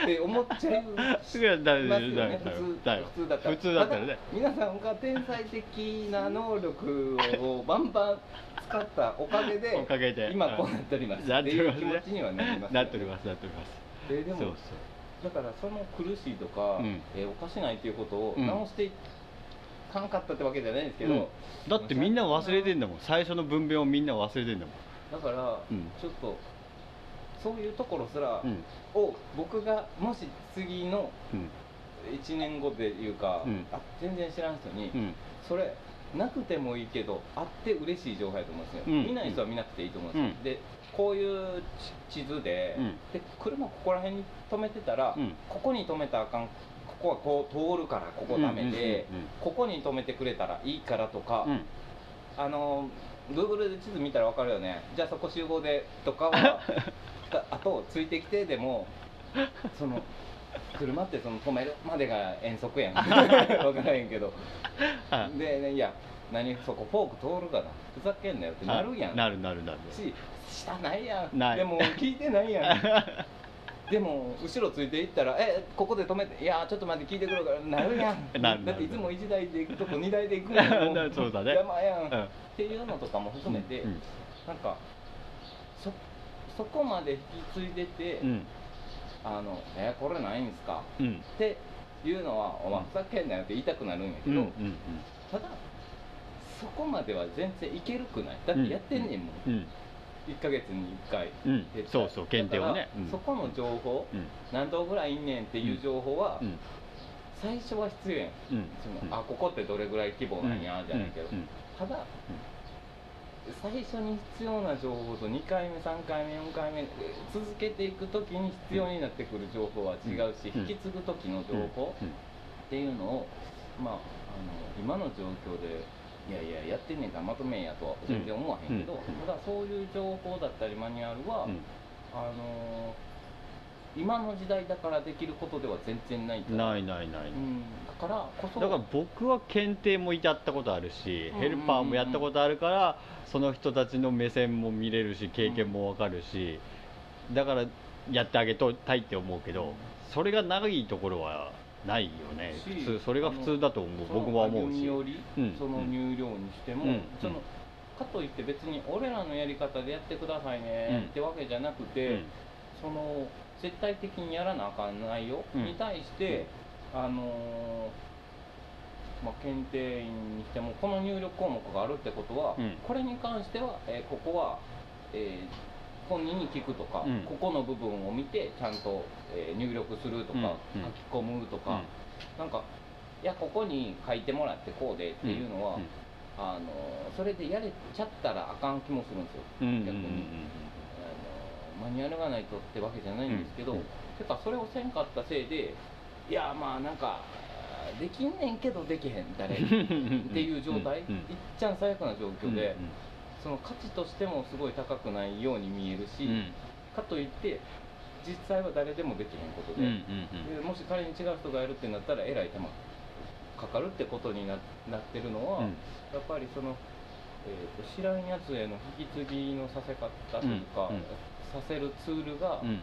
って思っちゃうすぐやったらますよね普通だよ普通だったら普通だったらね。だ皆さんが天才的な能力をバンバン使ったおかげでおかげで。今こうなっております。なっっていう気持ちにはなりますよね。なっております。なっております。えでもそうだからその苦しいとか、うん。えーおかしないっていうことをうん。直していかんかったってわけじゃないんですけど、うん。だってみんな忘れてんだもん。最初の分娩をみんな忘れてんだもん。だから、うん。ちょっとそういうところすらうん。を僕がもし次のうん。1年後でいうか、うん。あ全然知らん人に、うん。それなくてもいいけどあって嬉しい情報やと思うんですよ、うん。見ない人は見なくていいと思うんですよ、うん。でこういう地図で,、うん。で車ここら辺に止めてたら、うん。ここに止めたらあかん。ここはこう通るからここダメで、ここに止めてくれたらいいからとか、うん。あの Google で地図見たら分かるよね。じゃあそこ集合でとかはだ あとついてきてでもその車ってその止めるまでが遠足やん。分からへんけど。あで、ね、いや何そこフォーク通るかなふざけんなよってなるやん。なるなるなる。し下ないやん。ない。でも聞いてないやん。でも後ろついていったら「えここで止めて。いやちょっと待って聞いてくるから」なるやん。だっていつも1台で行くとこ2台で行くのなそうだね。邪魔やん、うん。っていうのとかも含めて、うん。なんかそそこまで引き継いでて、うんあのえこれないんすか？うん。っていうのはお前ふざけんなよって言いたくなるんやけど、うんうんただそこまでは全然いけるくない。だってやってんねんもん、うん。1ヶ月に1回。うん。そうそう検定をね。そこの情報、うん。何頭ぐらいいんねんっていう情報は、うん。最初は必要やん。うん。その、うん。あここってどれぐらい規模なんや、じゃないけど、うん。ただ、最初に必要な情報と2回目3回目4回目えー続けていく時に必要になってくる情報は違うし、うん。引き継ぐ時の情報っていうのを、まあ、あの今の状況でいやいややってんねんからまとめんやとは全然思わへんけど、うん。ただそういう情報だったりマニュアルは、うん。あの今の時代だからできることでは全然ないからないないない。うん、だからこそ。だから僕は検定もやったことあるしうんヘルパーもやったことあるからその人たちの目線も見れるし経験もわかるしだからやってあげたいって思うけどそれがないところはないよね。し普通それが普通だと思う僕は思うし。歩み寄り、うん。その入量にしても、うん。そのかといって別に俺らのやり方でやってくださいねうんってわけじゃなくて、うん。その絶対的にやらなあかん内容うん。に対して、あのーまあ、検定員にしてもこの入力項目があるってことは、うん。これに関しては、えーここは、えー本人に聞くとか、うん。ここの部分を見てちゃんと、えー入力するとか、うん。うん。書き込むとか、なんかいやここに書いてもらってこうでっていうのは、うん。あのそれでやれちゃったらあかん気もするんですよ、うん。うん。うん。逆に、マニュアルがないとってわけじゃないんですけど、うん。うんてかそれをせんかったせいでいやまあなんかできんねんけどできへん誰 っていう状態、うんうんいっちゃん最悪な状況で、うんその価値としてもすごい高くないように見えるし、うん。かといって実際は誰でもできへんことで,、うんうんでもし仮に違う人がやるってなったらえらい手間かかるってことにななってるのは、うん。やっぱりその、えーと知らんやつへの引き継ぎのさせ方というか、うんうんさせるツールが、うん。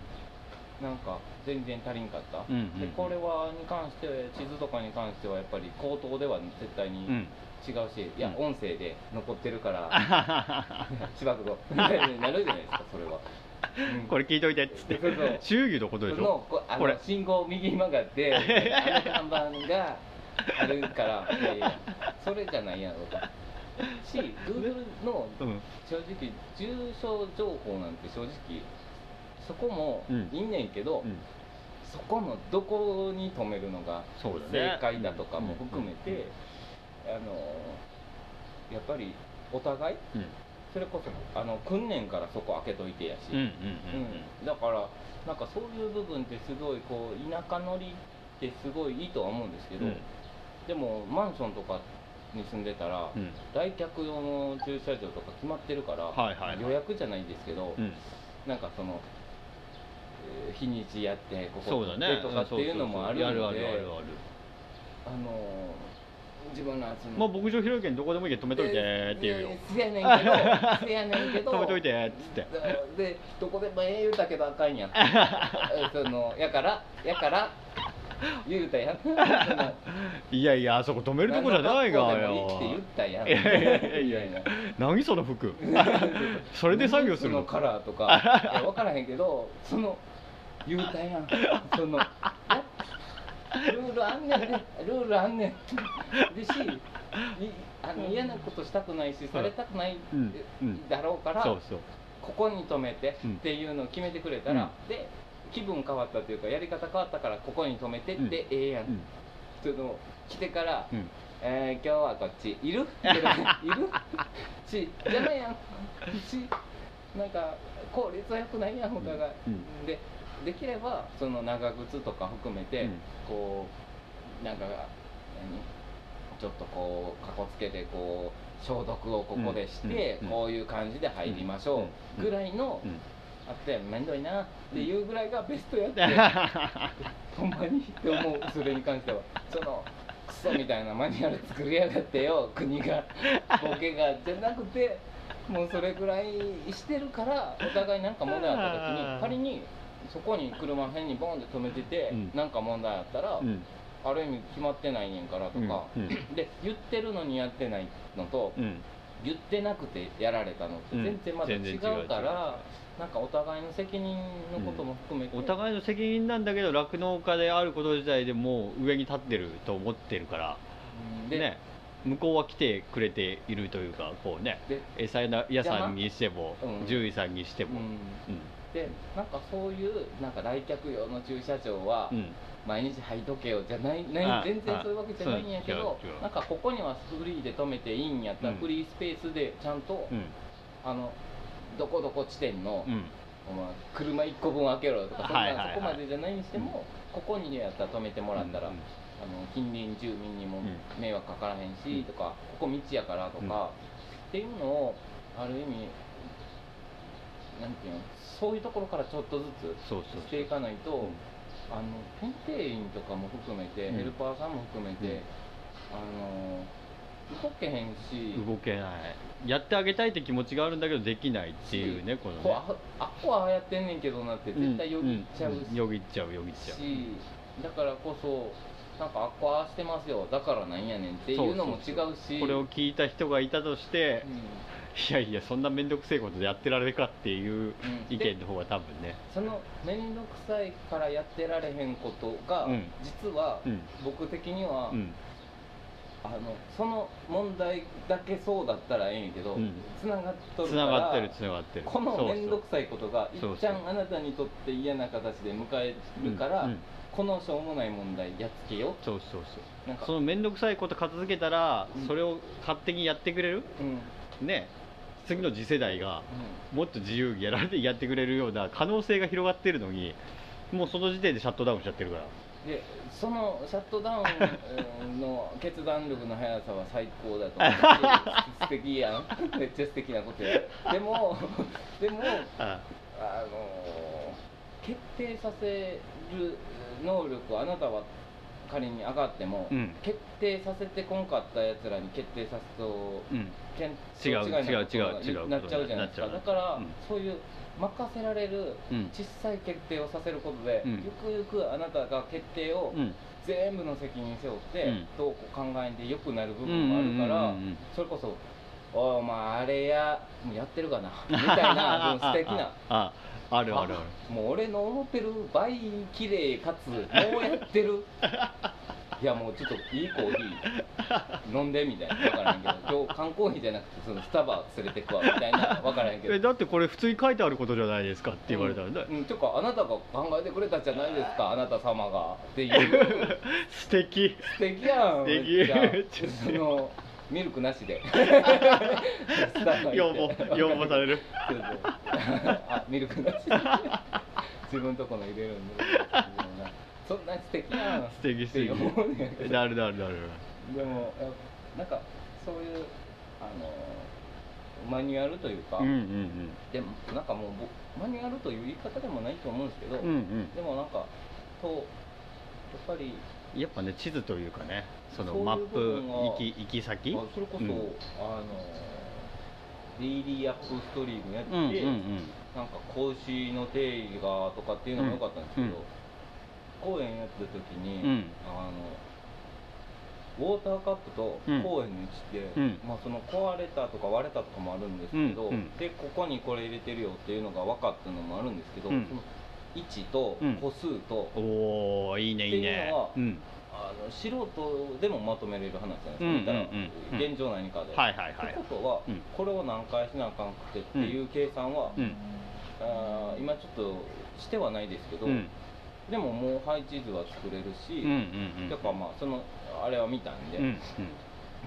なんか全然足りんかった、うんうんでこれはに関して地図とかに関してはやっぱり口頭では絶対にうん。違うし、いやうん。音声で残ってるから しばくぞみたいになるじゃないですかそれは、うん。これ聞いといてっつって。祝儀のことでしょ？これの信号右曲がって あの看板があるからいやいやそれじゃないやろとし Google のうん。正直重症情報なんて正直そこもうん。いいねんけど、うん。そこのどこに止めるのが正解だとかも含めて、うん。うんあのやっぱりお互いうん。それこそあの訓練からそこ開けといてやし、うんうんうん。うん。だからなんかそういう部分ってすごいこう田舎乗りってすごいいいとは思うんですけど、うん。でもマンションとかに住んでたら、うん。来客用の駐車場とか決まってるから、はいはいはい。予約じゃないんですけど、うん。なんかその、えー日にちやってここそうだね。でとかっていうのもあるのであるあるあるあるあのー自分のそのまあ牧場広いけんどこでもいいけん止めといてっていうよ。でせやねんけど せやねんけど止めといてっつって。でどこでもええ言うたけどあかんやん そのやからやから 言うたやん。いやいやあそこ止めるとこじゃないがよ。格好でもいいって言ったやん。いやいやいや何その服？それで作業するの？カラーとか。いや分からへんけどその言うたやん。そのやルールあんねんね。ルールあんねん。でしい。あの嫌なことしたくないしされたくないうん。うん。だろうから、そうそう。ここに止めてうん。っていうのを決めてくれたら、で気分変わったというかやり方変わったからここに止めてってええやん、うん。その来てから、うん。えー今日はこっち。いる？いる？し邪魔やん。しなんか効率は良くないやんお互い、うん。でできればその長靴とか含めて、うん。こうなんか何？ちょっとこうかこつけてこう消毒をここでして、うん。こういう感じで入りましょう、うん。ぐらいの、うんあってめんどいなっていうぐらいがベストやって、ほんまにって思うそれに関しては。そのクソみたいなマニュアル作りやがってよ国がボケがじゃなくてもうそれぐらいしてるからお互いなんか問題あった時に仮にそこに車辺にボンって止めてて、うん。なんか問題あったら、うん。ある意味決まってないねんからとか、うん。うん。で言ってるのにやってないのと、うん。言ってなくてやられたのってうん。全然また違うから、なんかお互いの責任のことも含めて、お互いの責任なんだけど酪農家であること自体でもう上に立ってると思ってるからうん。で、ね。向こうは来てくれているというかこうね。で餌屋さんにしてもうん。獣医さんにしても。うん。うん。でなんかそういうなんか来客用の駐車場はうん。毎日入っとけよじゃないないあ全然そういうわけじゃないんやけあどなんかここにはフリーで止めていいんやったら、うん。フリースペースでちゃんと、うん。あのどこどこ地点の、うん。お前車1個分開けろとかそんな、はいはいはい。そこまでじゃないにしても、ここにやったら止めてもらったら、うんあの近隣住民にもうん。迷惑かからへんし、うん。とかここ道やからとか、うん。っていうのをある意味なんていうのそういうところからちょっとずつそうそうしていかないと、うん。あの検定員とかも含めて、うん。ヘルパーさんも含めて、うん。あの動けへんし。動けない。やってあげたいって気持ちがあるんだけどできないっていうねこのね。ああっこはああやってんねんけどなって絶対よぎっちゃうし、んんよぎっちゃうよぎっちゃう。しだからこそなんかあっこああしてますよ。だからなんやねんっていうのも違うし。これを聞いた人がいたとしてうん。いやいやそんな面倒くせえことでやってられるかっていううん。意見の方が多分ね。その面倒くさいからやってられへんことが、うん。実はうん。僕的には、うんあのその問題だけそうだったらええんやけど、うん。つながっとるつながってるつながってる。この面倒くさいことがいそうそう。っちゃんあなたにとって嫌な形で迎えるから、うんうん。このしょうもない問題やっつけよそうそうそう。なんか。その面倒くさいこと片付けたら、うん。それを勝手にやってくれる？うん。うんね。次の次世代がもっと自由にやられてやってくれるような可能性が広がってるのにもうその時点でシャットダウンしちゃってるからでそのシャットダウンの決断力の速さは最高だと思うし素敵やん。めっちゃ素敵なことや。でも でもああ。の決定させる能力をあなたは仮に上がっても、うん。決定させてこんかったやつらに決定させとうん。違う違う違う違う。なっちゃうじゃないですか。だから、うん。そういう任せられるうん。小さい決定をさせることで、うん。ゆくゆくあなたが決定をうん。全部の責任背負って、うん。どうこう考えんで良くなる部分もあるから、うんうんうんうんそれこそ「お前あれやもうやってるかな」みたいな素敵な。あああるあるある。もう俺の思ってる倍綺麗かつもうやってる いやもうちょっといいコーヒー飲んでみたいな。分からへんけど今日缶コーヒーじゃなくてそのスタバ連れてくわみたいな分からへんけど。えだってこれ普通に書いてあることじゃないですかって言われたら、うん、だうん、ていうかあなたが考えてくれたじゃないですかあなた様がっていう。素敵。素敵。やん。素敵そのミルクなしで。要望要望される。そうそうあミルクなし。自分とこの入れるんでそんな素敵やん素敵素敵って思うねんけど。なるなるなるでもやなんかそういうあのマニュアルというか、うんうんでもなんかもうぼマニュアルという言い方でもないと思うんですけど、うんうん。でもなんかとやっぱりうんやっぱね地図というかねそのそういうマップ部分が行き行き先？あそれこそ、うん。あのデイリーアップストリームやって、うんうんうん。なんか格子の定義がとかっていうのも良かったんですけど、うん公演やった時に、うん。あのウォーターカップとうん。公園の位置って、うん。まあ、その壊れたとか割れたとかもあるんですけど、うん。うん。でここにこれ入れてるよっていうのが分かったのもあるんですけど、うん。その位置とうん。個数と、おおいいねいいっていうねのはうん。あの素人でもまとめれる話じゃないですか、うん現状何かで。はいはいはい。ってことは、うん。これを何回しなあかんくてっていう計算は、うん。あー今ちょっとしてはないですけど、うんでももう配置図は作れるし、だからまあそのあれは見たんで、うん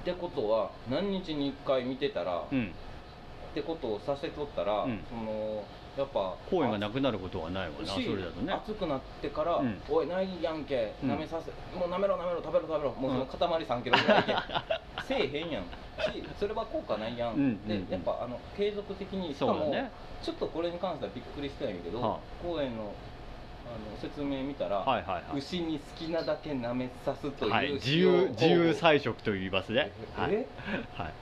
ってことは何日に1回見てたら、ってことをさせとったら、うん。そのやっぱ公園がなくなることはないわなそしれだとね。暑くなってから「うん。おいないやんけうん。なめさせ、もうなめろなめろ食べろ食べろもうその塊3キロぐらいで。せえへんやん。しそれは効果ないやん、でやっぱあの継続的にしかも、ちょっとこれに関してはびっくりしたんやけど、はあ。公園のあの説明見たら、はいはいはい。牛に好きなだけなめさすという、はい、自由自由菜食と言いますね。はい。え？はい。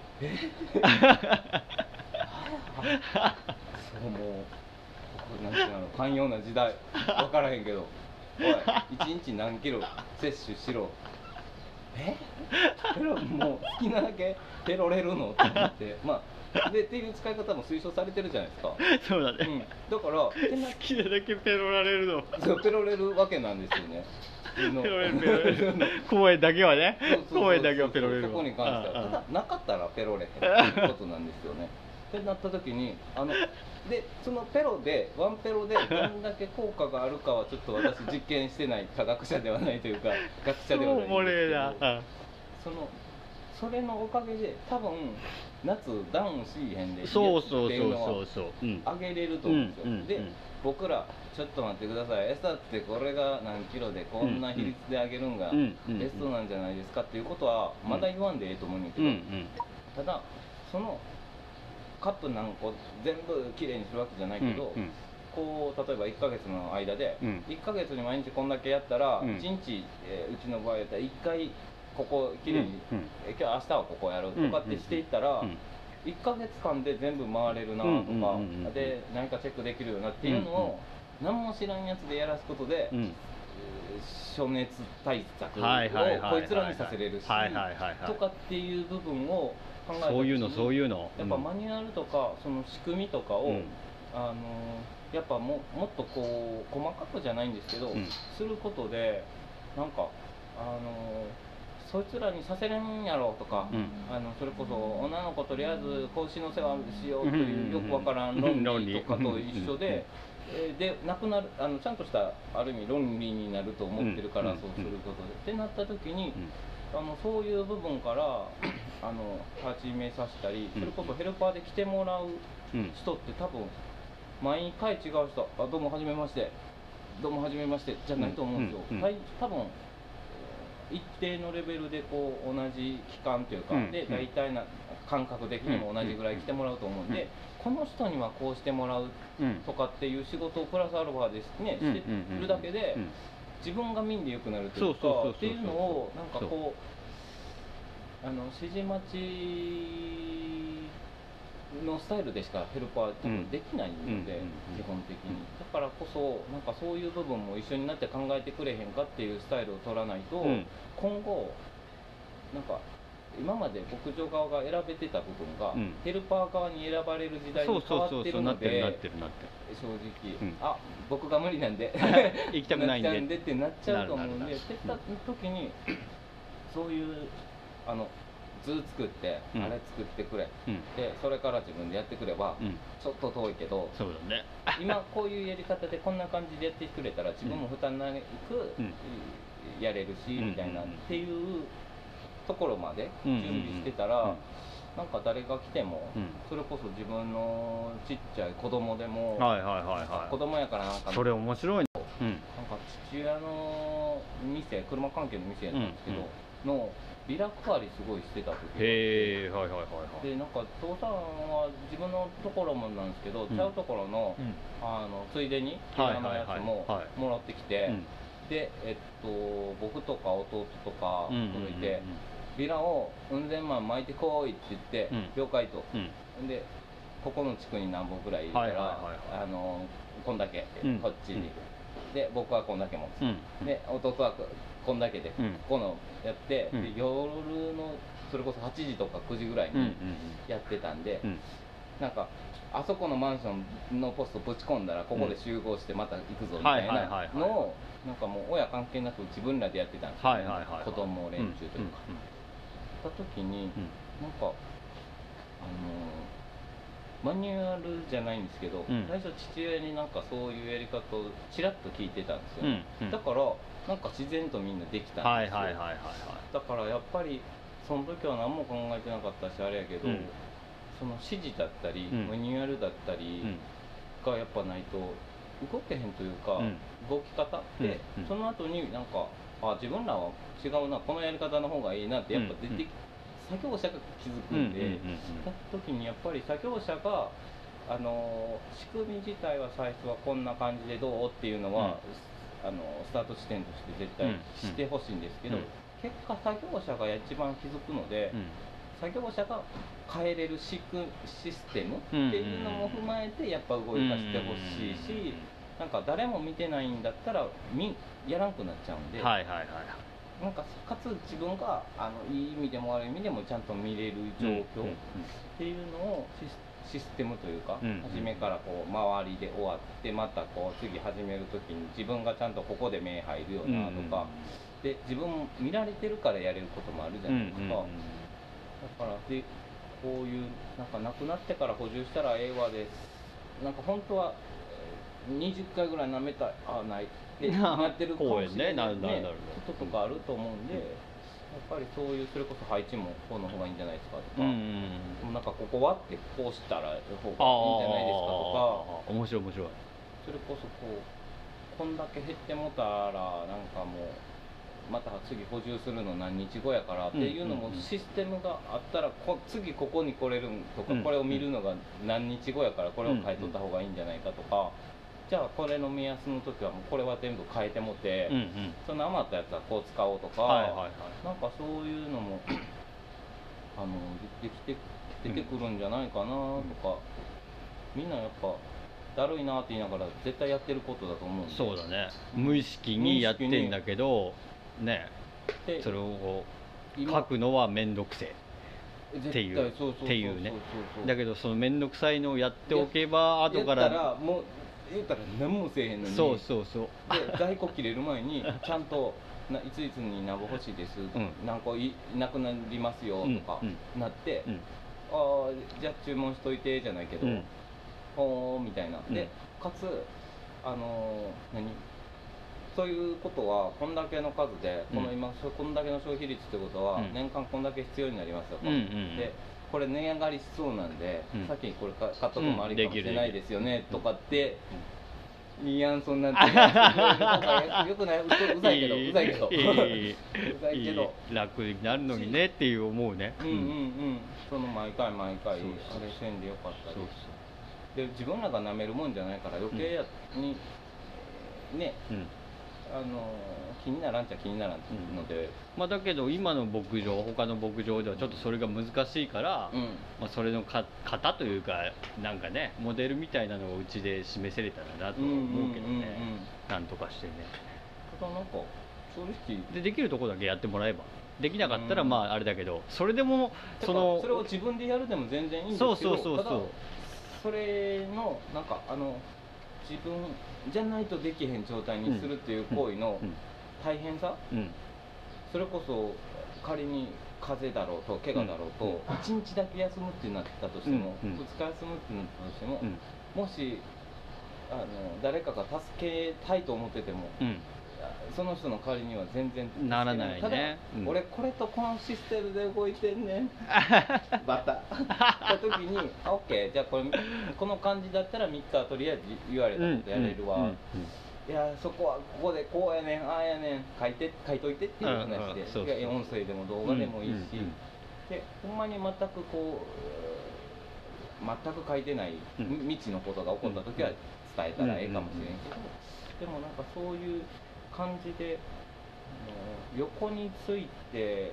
そうもう僕なんていうの寛容な時代。分からへんけど。おい一日何キロ摂取しろ。え？ペロもう好きなだけペロれるの？って思って。まあでっていう使い方も推奨されてるじゃないですか、そうだね。うん、だから好きなだけペロられるの。そうペロれるわけなんですよねペロれるペロれる。公園だけはねそうそうそう。公園だけはペロれるわ。そこに関してはただなかったらペロれへんっていうことなんですよね ってなった時にあのでそのペロでワンペロでどんだけ効果があるかはちょっと私実験してない科学者ではないというか学者ではないんですけな。どそのそれのおかげで多分夏ダウンしへんでうんそうそうそう。そうそう。げれると思うんですよ、うんうんで、うん。僕らちょっと待ってください。餌ってこれが何キロでこんな比率で上げるんがベストなんじゃないですかっていうことはうんまだ言わんでええと思うんだけど。ただそのカップ何個全部きれいにするわけじゃないけど、うんうん。こう例えば1ヶ月の間で、うん。1ヶ月に毎日こんだけやったら、うん。1日、えーうちの場合やったら1回ここきれいに、うんうん。え今日明日はここやるとかってしていったら、うん1ヶ月間で全部回れるなとか、うんうんうんうんで何かチェックできるよなっていうのを、何も知らんやつでやらすことで、うん。えー暑熱対策をこいつらにさせれるし、とかっていう部分を考えたそういうのそういうの。の。やっぱマニュアルとかその仕組みとかを、うん。あのやっぱももっとこう細かくじゃないんですけど、うん。することでなんかあのそいつらにさせれんやろとか、うん。あのそれこそ女の子とりあえず子牛の世話しようというよくわからんうん。論理とかと一緒うん。で。えーでなくなるあのちゃんとしたある意味論理になると思ってるから、うん。そうすることで。ってなった時に、うん。あのそういう部分からあの始めさせたり、うん。それこそヘルパーで来てもらううん。人って多分毎回違う人「あどうもはじめましてどうもはじめまして」じゃないと思うんですよ、うん。うん。多分えー一定のレベルでこう同じ期間というか、で大体な感覚的にも同じぐらい来てもらうと思うんで、うん。この人にはこうしてもらううん。とかっていう仕事をプラスアルファですね、うんしてるだけで、うん。自分が民で良くなるというかっていうのをなんかこう。あの指示待ちのスタイルでしかヘルパー多分できないので、基本的に。だからこそなんかそういう部分も一緒になって考えてくれへんかっていうスタイルを取らないと、うん。今後なんか今まで牧場側が選べてた部分が、うん。ヘルパー側に選ばれる時代に変わってそうそうそうなるのでってるなってるなってる。正直、うん。あ僕が無理なんで行きたくないんで。ってなっちゃうと思うんでって言った時にそういうあの図作って、うん。あれ作ってくれ。うん。でそれから自分でやってくれば、うん。ちょっと遠いけどそうだね。今こういうやり方でこんな感じでやってくれたら自分も負担なく、うん。やれるし、うん。みたいなっうんていうところまでうん。準備してたら、うん。なんか誰が来ても、うん。それこそ自分のちっちゃい子供でも、はいはいはいは子供やからなんかいそれ面白いね。うん。なんか父親の店車関係の店やったんですけど、うん。のビラ配りすごいしてた時へえはいはいはいはい。でなんか父さんは自分のところもなんですけど、うん。ちゃうところの,、うん。あのついでにはいビラのやつももらってきて、うん。でえっと僕とか弟とか届いて、ビラをうん千万巻いてこいって言って、うん。了解と。うん。でここの地区に何本ぐらいいはいはいはあのこんだけ、うん。こっちに、で僕はこんだけ持つ、うん。で弟はこんだけで、うん。ここのやって、うん。で夜のそれこそ8時とか9時ぐらいうんうんにやってたんで、うん。なんかあそこのマンションのポストぶち込んだらここで集合してまた行くぞみたいなのをなんかもう親関係なく自分らでやってたんですよ、はいはいはいはい。子供連中というか、った時に、うん。なんかあのマニュアルじゃないんですけど、うん。最初父親になんかそういうやり方をちらっと聞いてたんですよ、うんうん。だからなんか自然とみんなできたんですよ、はいはいはいはいはい。だからやっぱりその時は何も考えてなかったしあれやけど、うん。その指示だったり、うん。マニュアルだったりうん。がやっぱないと動けへんというか、うん。動き方って、その後になんかあ自分らは違うなこのやり方の方がいいなってやっぱ出て、うん。うん作業者が気づくうんうんんで、だった時にやっぱり作業者があの仕組み自体は最初はこんな感じでどうっていうのは、あのスタート地点として絶対してほしいんですけど、うん。結果作業者が一番気づくので、うん。作業者が変えれるシステムっていうのも踏まえてやっぱ動かしてほしいし、なんか誰も見てないんだったらみやらんくなっちゃうんで、はいはいはいなんかかつ自分があのいい意味でも悪い意味でもちゃんと見れる状況っていうのをシステムというか、うん初めからこう周りで終わってまたこう次始める時に自分がちゃんとここで目入るよなとか、で自分も見られてるからやれることもあるじゃないですか、だからでこういうなんか亡くなってから補充したらええわです。なんか本当はえー20回ぐらい舐めたいあないってなってるかもしれない、ね。なるなるなることとかあると思うんで、やっぱりそういうそれこそ配置もこうの方がいいんじゃないですかとか、うんなんかここはってこうしたら方がいいんじあゃないですかとか。あ面白い面白い。それこそこうこんだけ減ってもたらなんかもうまた次補充するの何日後やからっていうのもシステムがあったらこ次ここに来れるとか、うんこれを見るのが何日後やからこれを変えとった方がいいんじゃないかとか、じゃあこれの目安の時はもうこれは全部変えてもて、うんうん。その余ったやつはこう使おうとか、はいはいはい。なんかそういうのもあのできて出てくるんじゃないかなとか、みんなやっぱだるいなって言いながら絶対やってることだと思うんで。そうだね。無意識にやってんだけどね。でそれを書くのは面倒くせ絶っていう。っていうね。だけどその面倒くさいのをやっておけば後からもう言ったら何もせえへんのに。そうそうそう。で在庫切れる前にちゃんとないついつに何個欲しいです、ん。何個いなくなりますよとかうん。なって、うん。ああじゃあ注文しといてじゃないけど、うん。ほーみたいな、うん。でかつあのー何？そういうことはこんだけの数で、このうん。今そこんだけの消費率ってことは、うん。年間こんだけ必要になりますよと、うんうん。でこれ値上がりしそうなんで、うん。先にこれか買っとくのもありかもしれないですよね、うん。とかって、いいやんそんなん よくない？ううざいけどうざいけど。うざいけど。楽になるのにねっていう思うね。うんうんうん。その毎回毎回あれせんでよかったそうで自分らが舐めるもんじゃないから余計やに、ね。うんあの気にならんちゃ気にならんので、まあ、だけど今の牧場他の牧場ではちょっとそれが難しいから、うん。まあ、それのか型というかなんかねモデルみたいなのをうちで示せれたらなとは思うけどね、うんうんうんうん。なんとかしてね。ただなんか正直でできるとこだけやってもらえば。できなかったらうん。まああれだけどそれでもそそのそれを自分でやるでも全然いいんですけどそうそうそうそう。ただそれのなんかあの自分じゃないとできへん状態にするっていう行為のうん。大変さ、うん。それこそ仮に風邪だろうと怪我だろううん。と、1日だけ休むってなったとしても、うん。うん。2日休むってなったとしても、うん。もしあの誰かが助けたいと思っててもうんその人の代わりには全然ならないね。ただ、うん。俺これとこのシステムで動いてんねん。バタ。った時にあオッケー。じゃあこれこの感じだったら3日はとりあえず言われたことやれるわ、うん。うん。いやそこはここでこうやねんああやねん書いて書いといてっていう話で、う。んいや音声でも動画でもいいし、でほんまに全くこう全く書いてないうん。未知のことが起こった時は伝えたらええかもしれんけど、でもなんかそういう感じで横について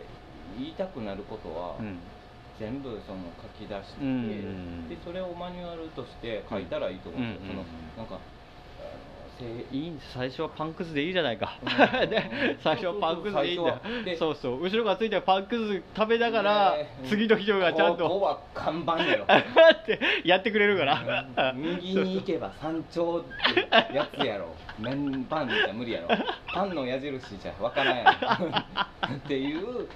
言いたくなることは、うん。全部その書き出して、でそれをマニュアルとして書いたらいいと思うんですよ、そのなんかあのせいいんです最初はパンくずでいいじゃないか、うん。ね最初はパンくずでいいんだ。そうそう後ろがついてるパンくず食べながら、ね次の人がちゃんこことは看板やろ ってやってくれるから、右に行けば山頂ってやつやろ。麺パンじゃ無理やろ。パンの矢印じゃわからんやろ。っていう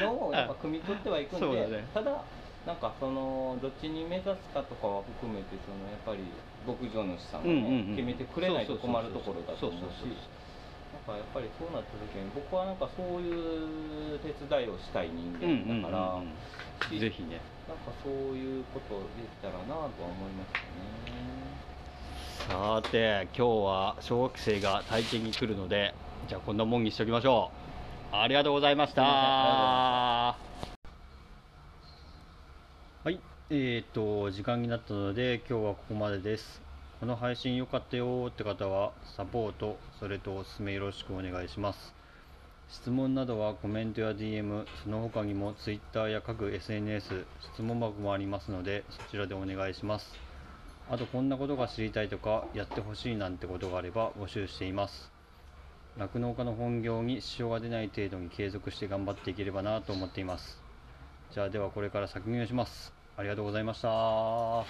のをやっぱ汲み取ってはいくんで、ね。ただなんかそのどっちに目指すかとかは含めてそのやっぱり牧場主さんが、決めてくれないと困るところだと思うし。なんかやっぱりそうなった時に僕はなんかそういう手伝いをしたい人うんうんうん間だから、うん。ぜひね。なんかそういうことできたらなとは思いましたね。さて今日は小学生が体験に来るのでじゃあこんなもんにしておきましょう。ありがとうございましたえー、と時間になったので今日はここまでです。この配信良かったよって方はサポートそれとおすすめよろしくお願いします。質問などはコメントや DM その他にも Twitter や各 SNS 質問箱もありますのでそちらでお願いします。あとこんなことが知りたいとかやってほしいなんてことがあれば募集しています。酪農家の本業に支障が出ない程度に継続して頑張っていければなと思っています。じゃあではこれから先にします。ありがとうございました。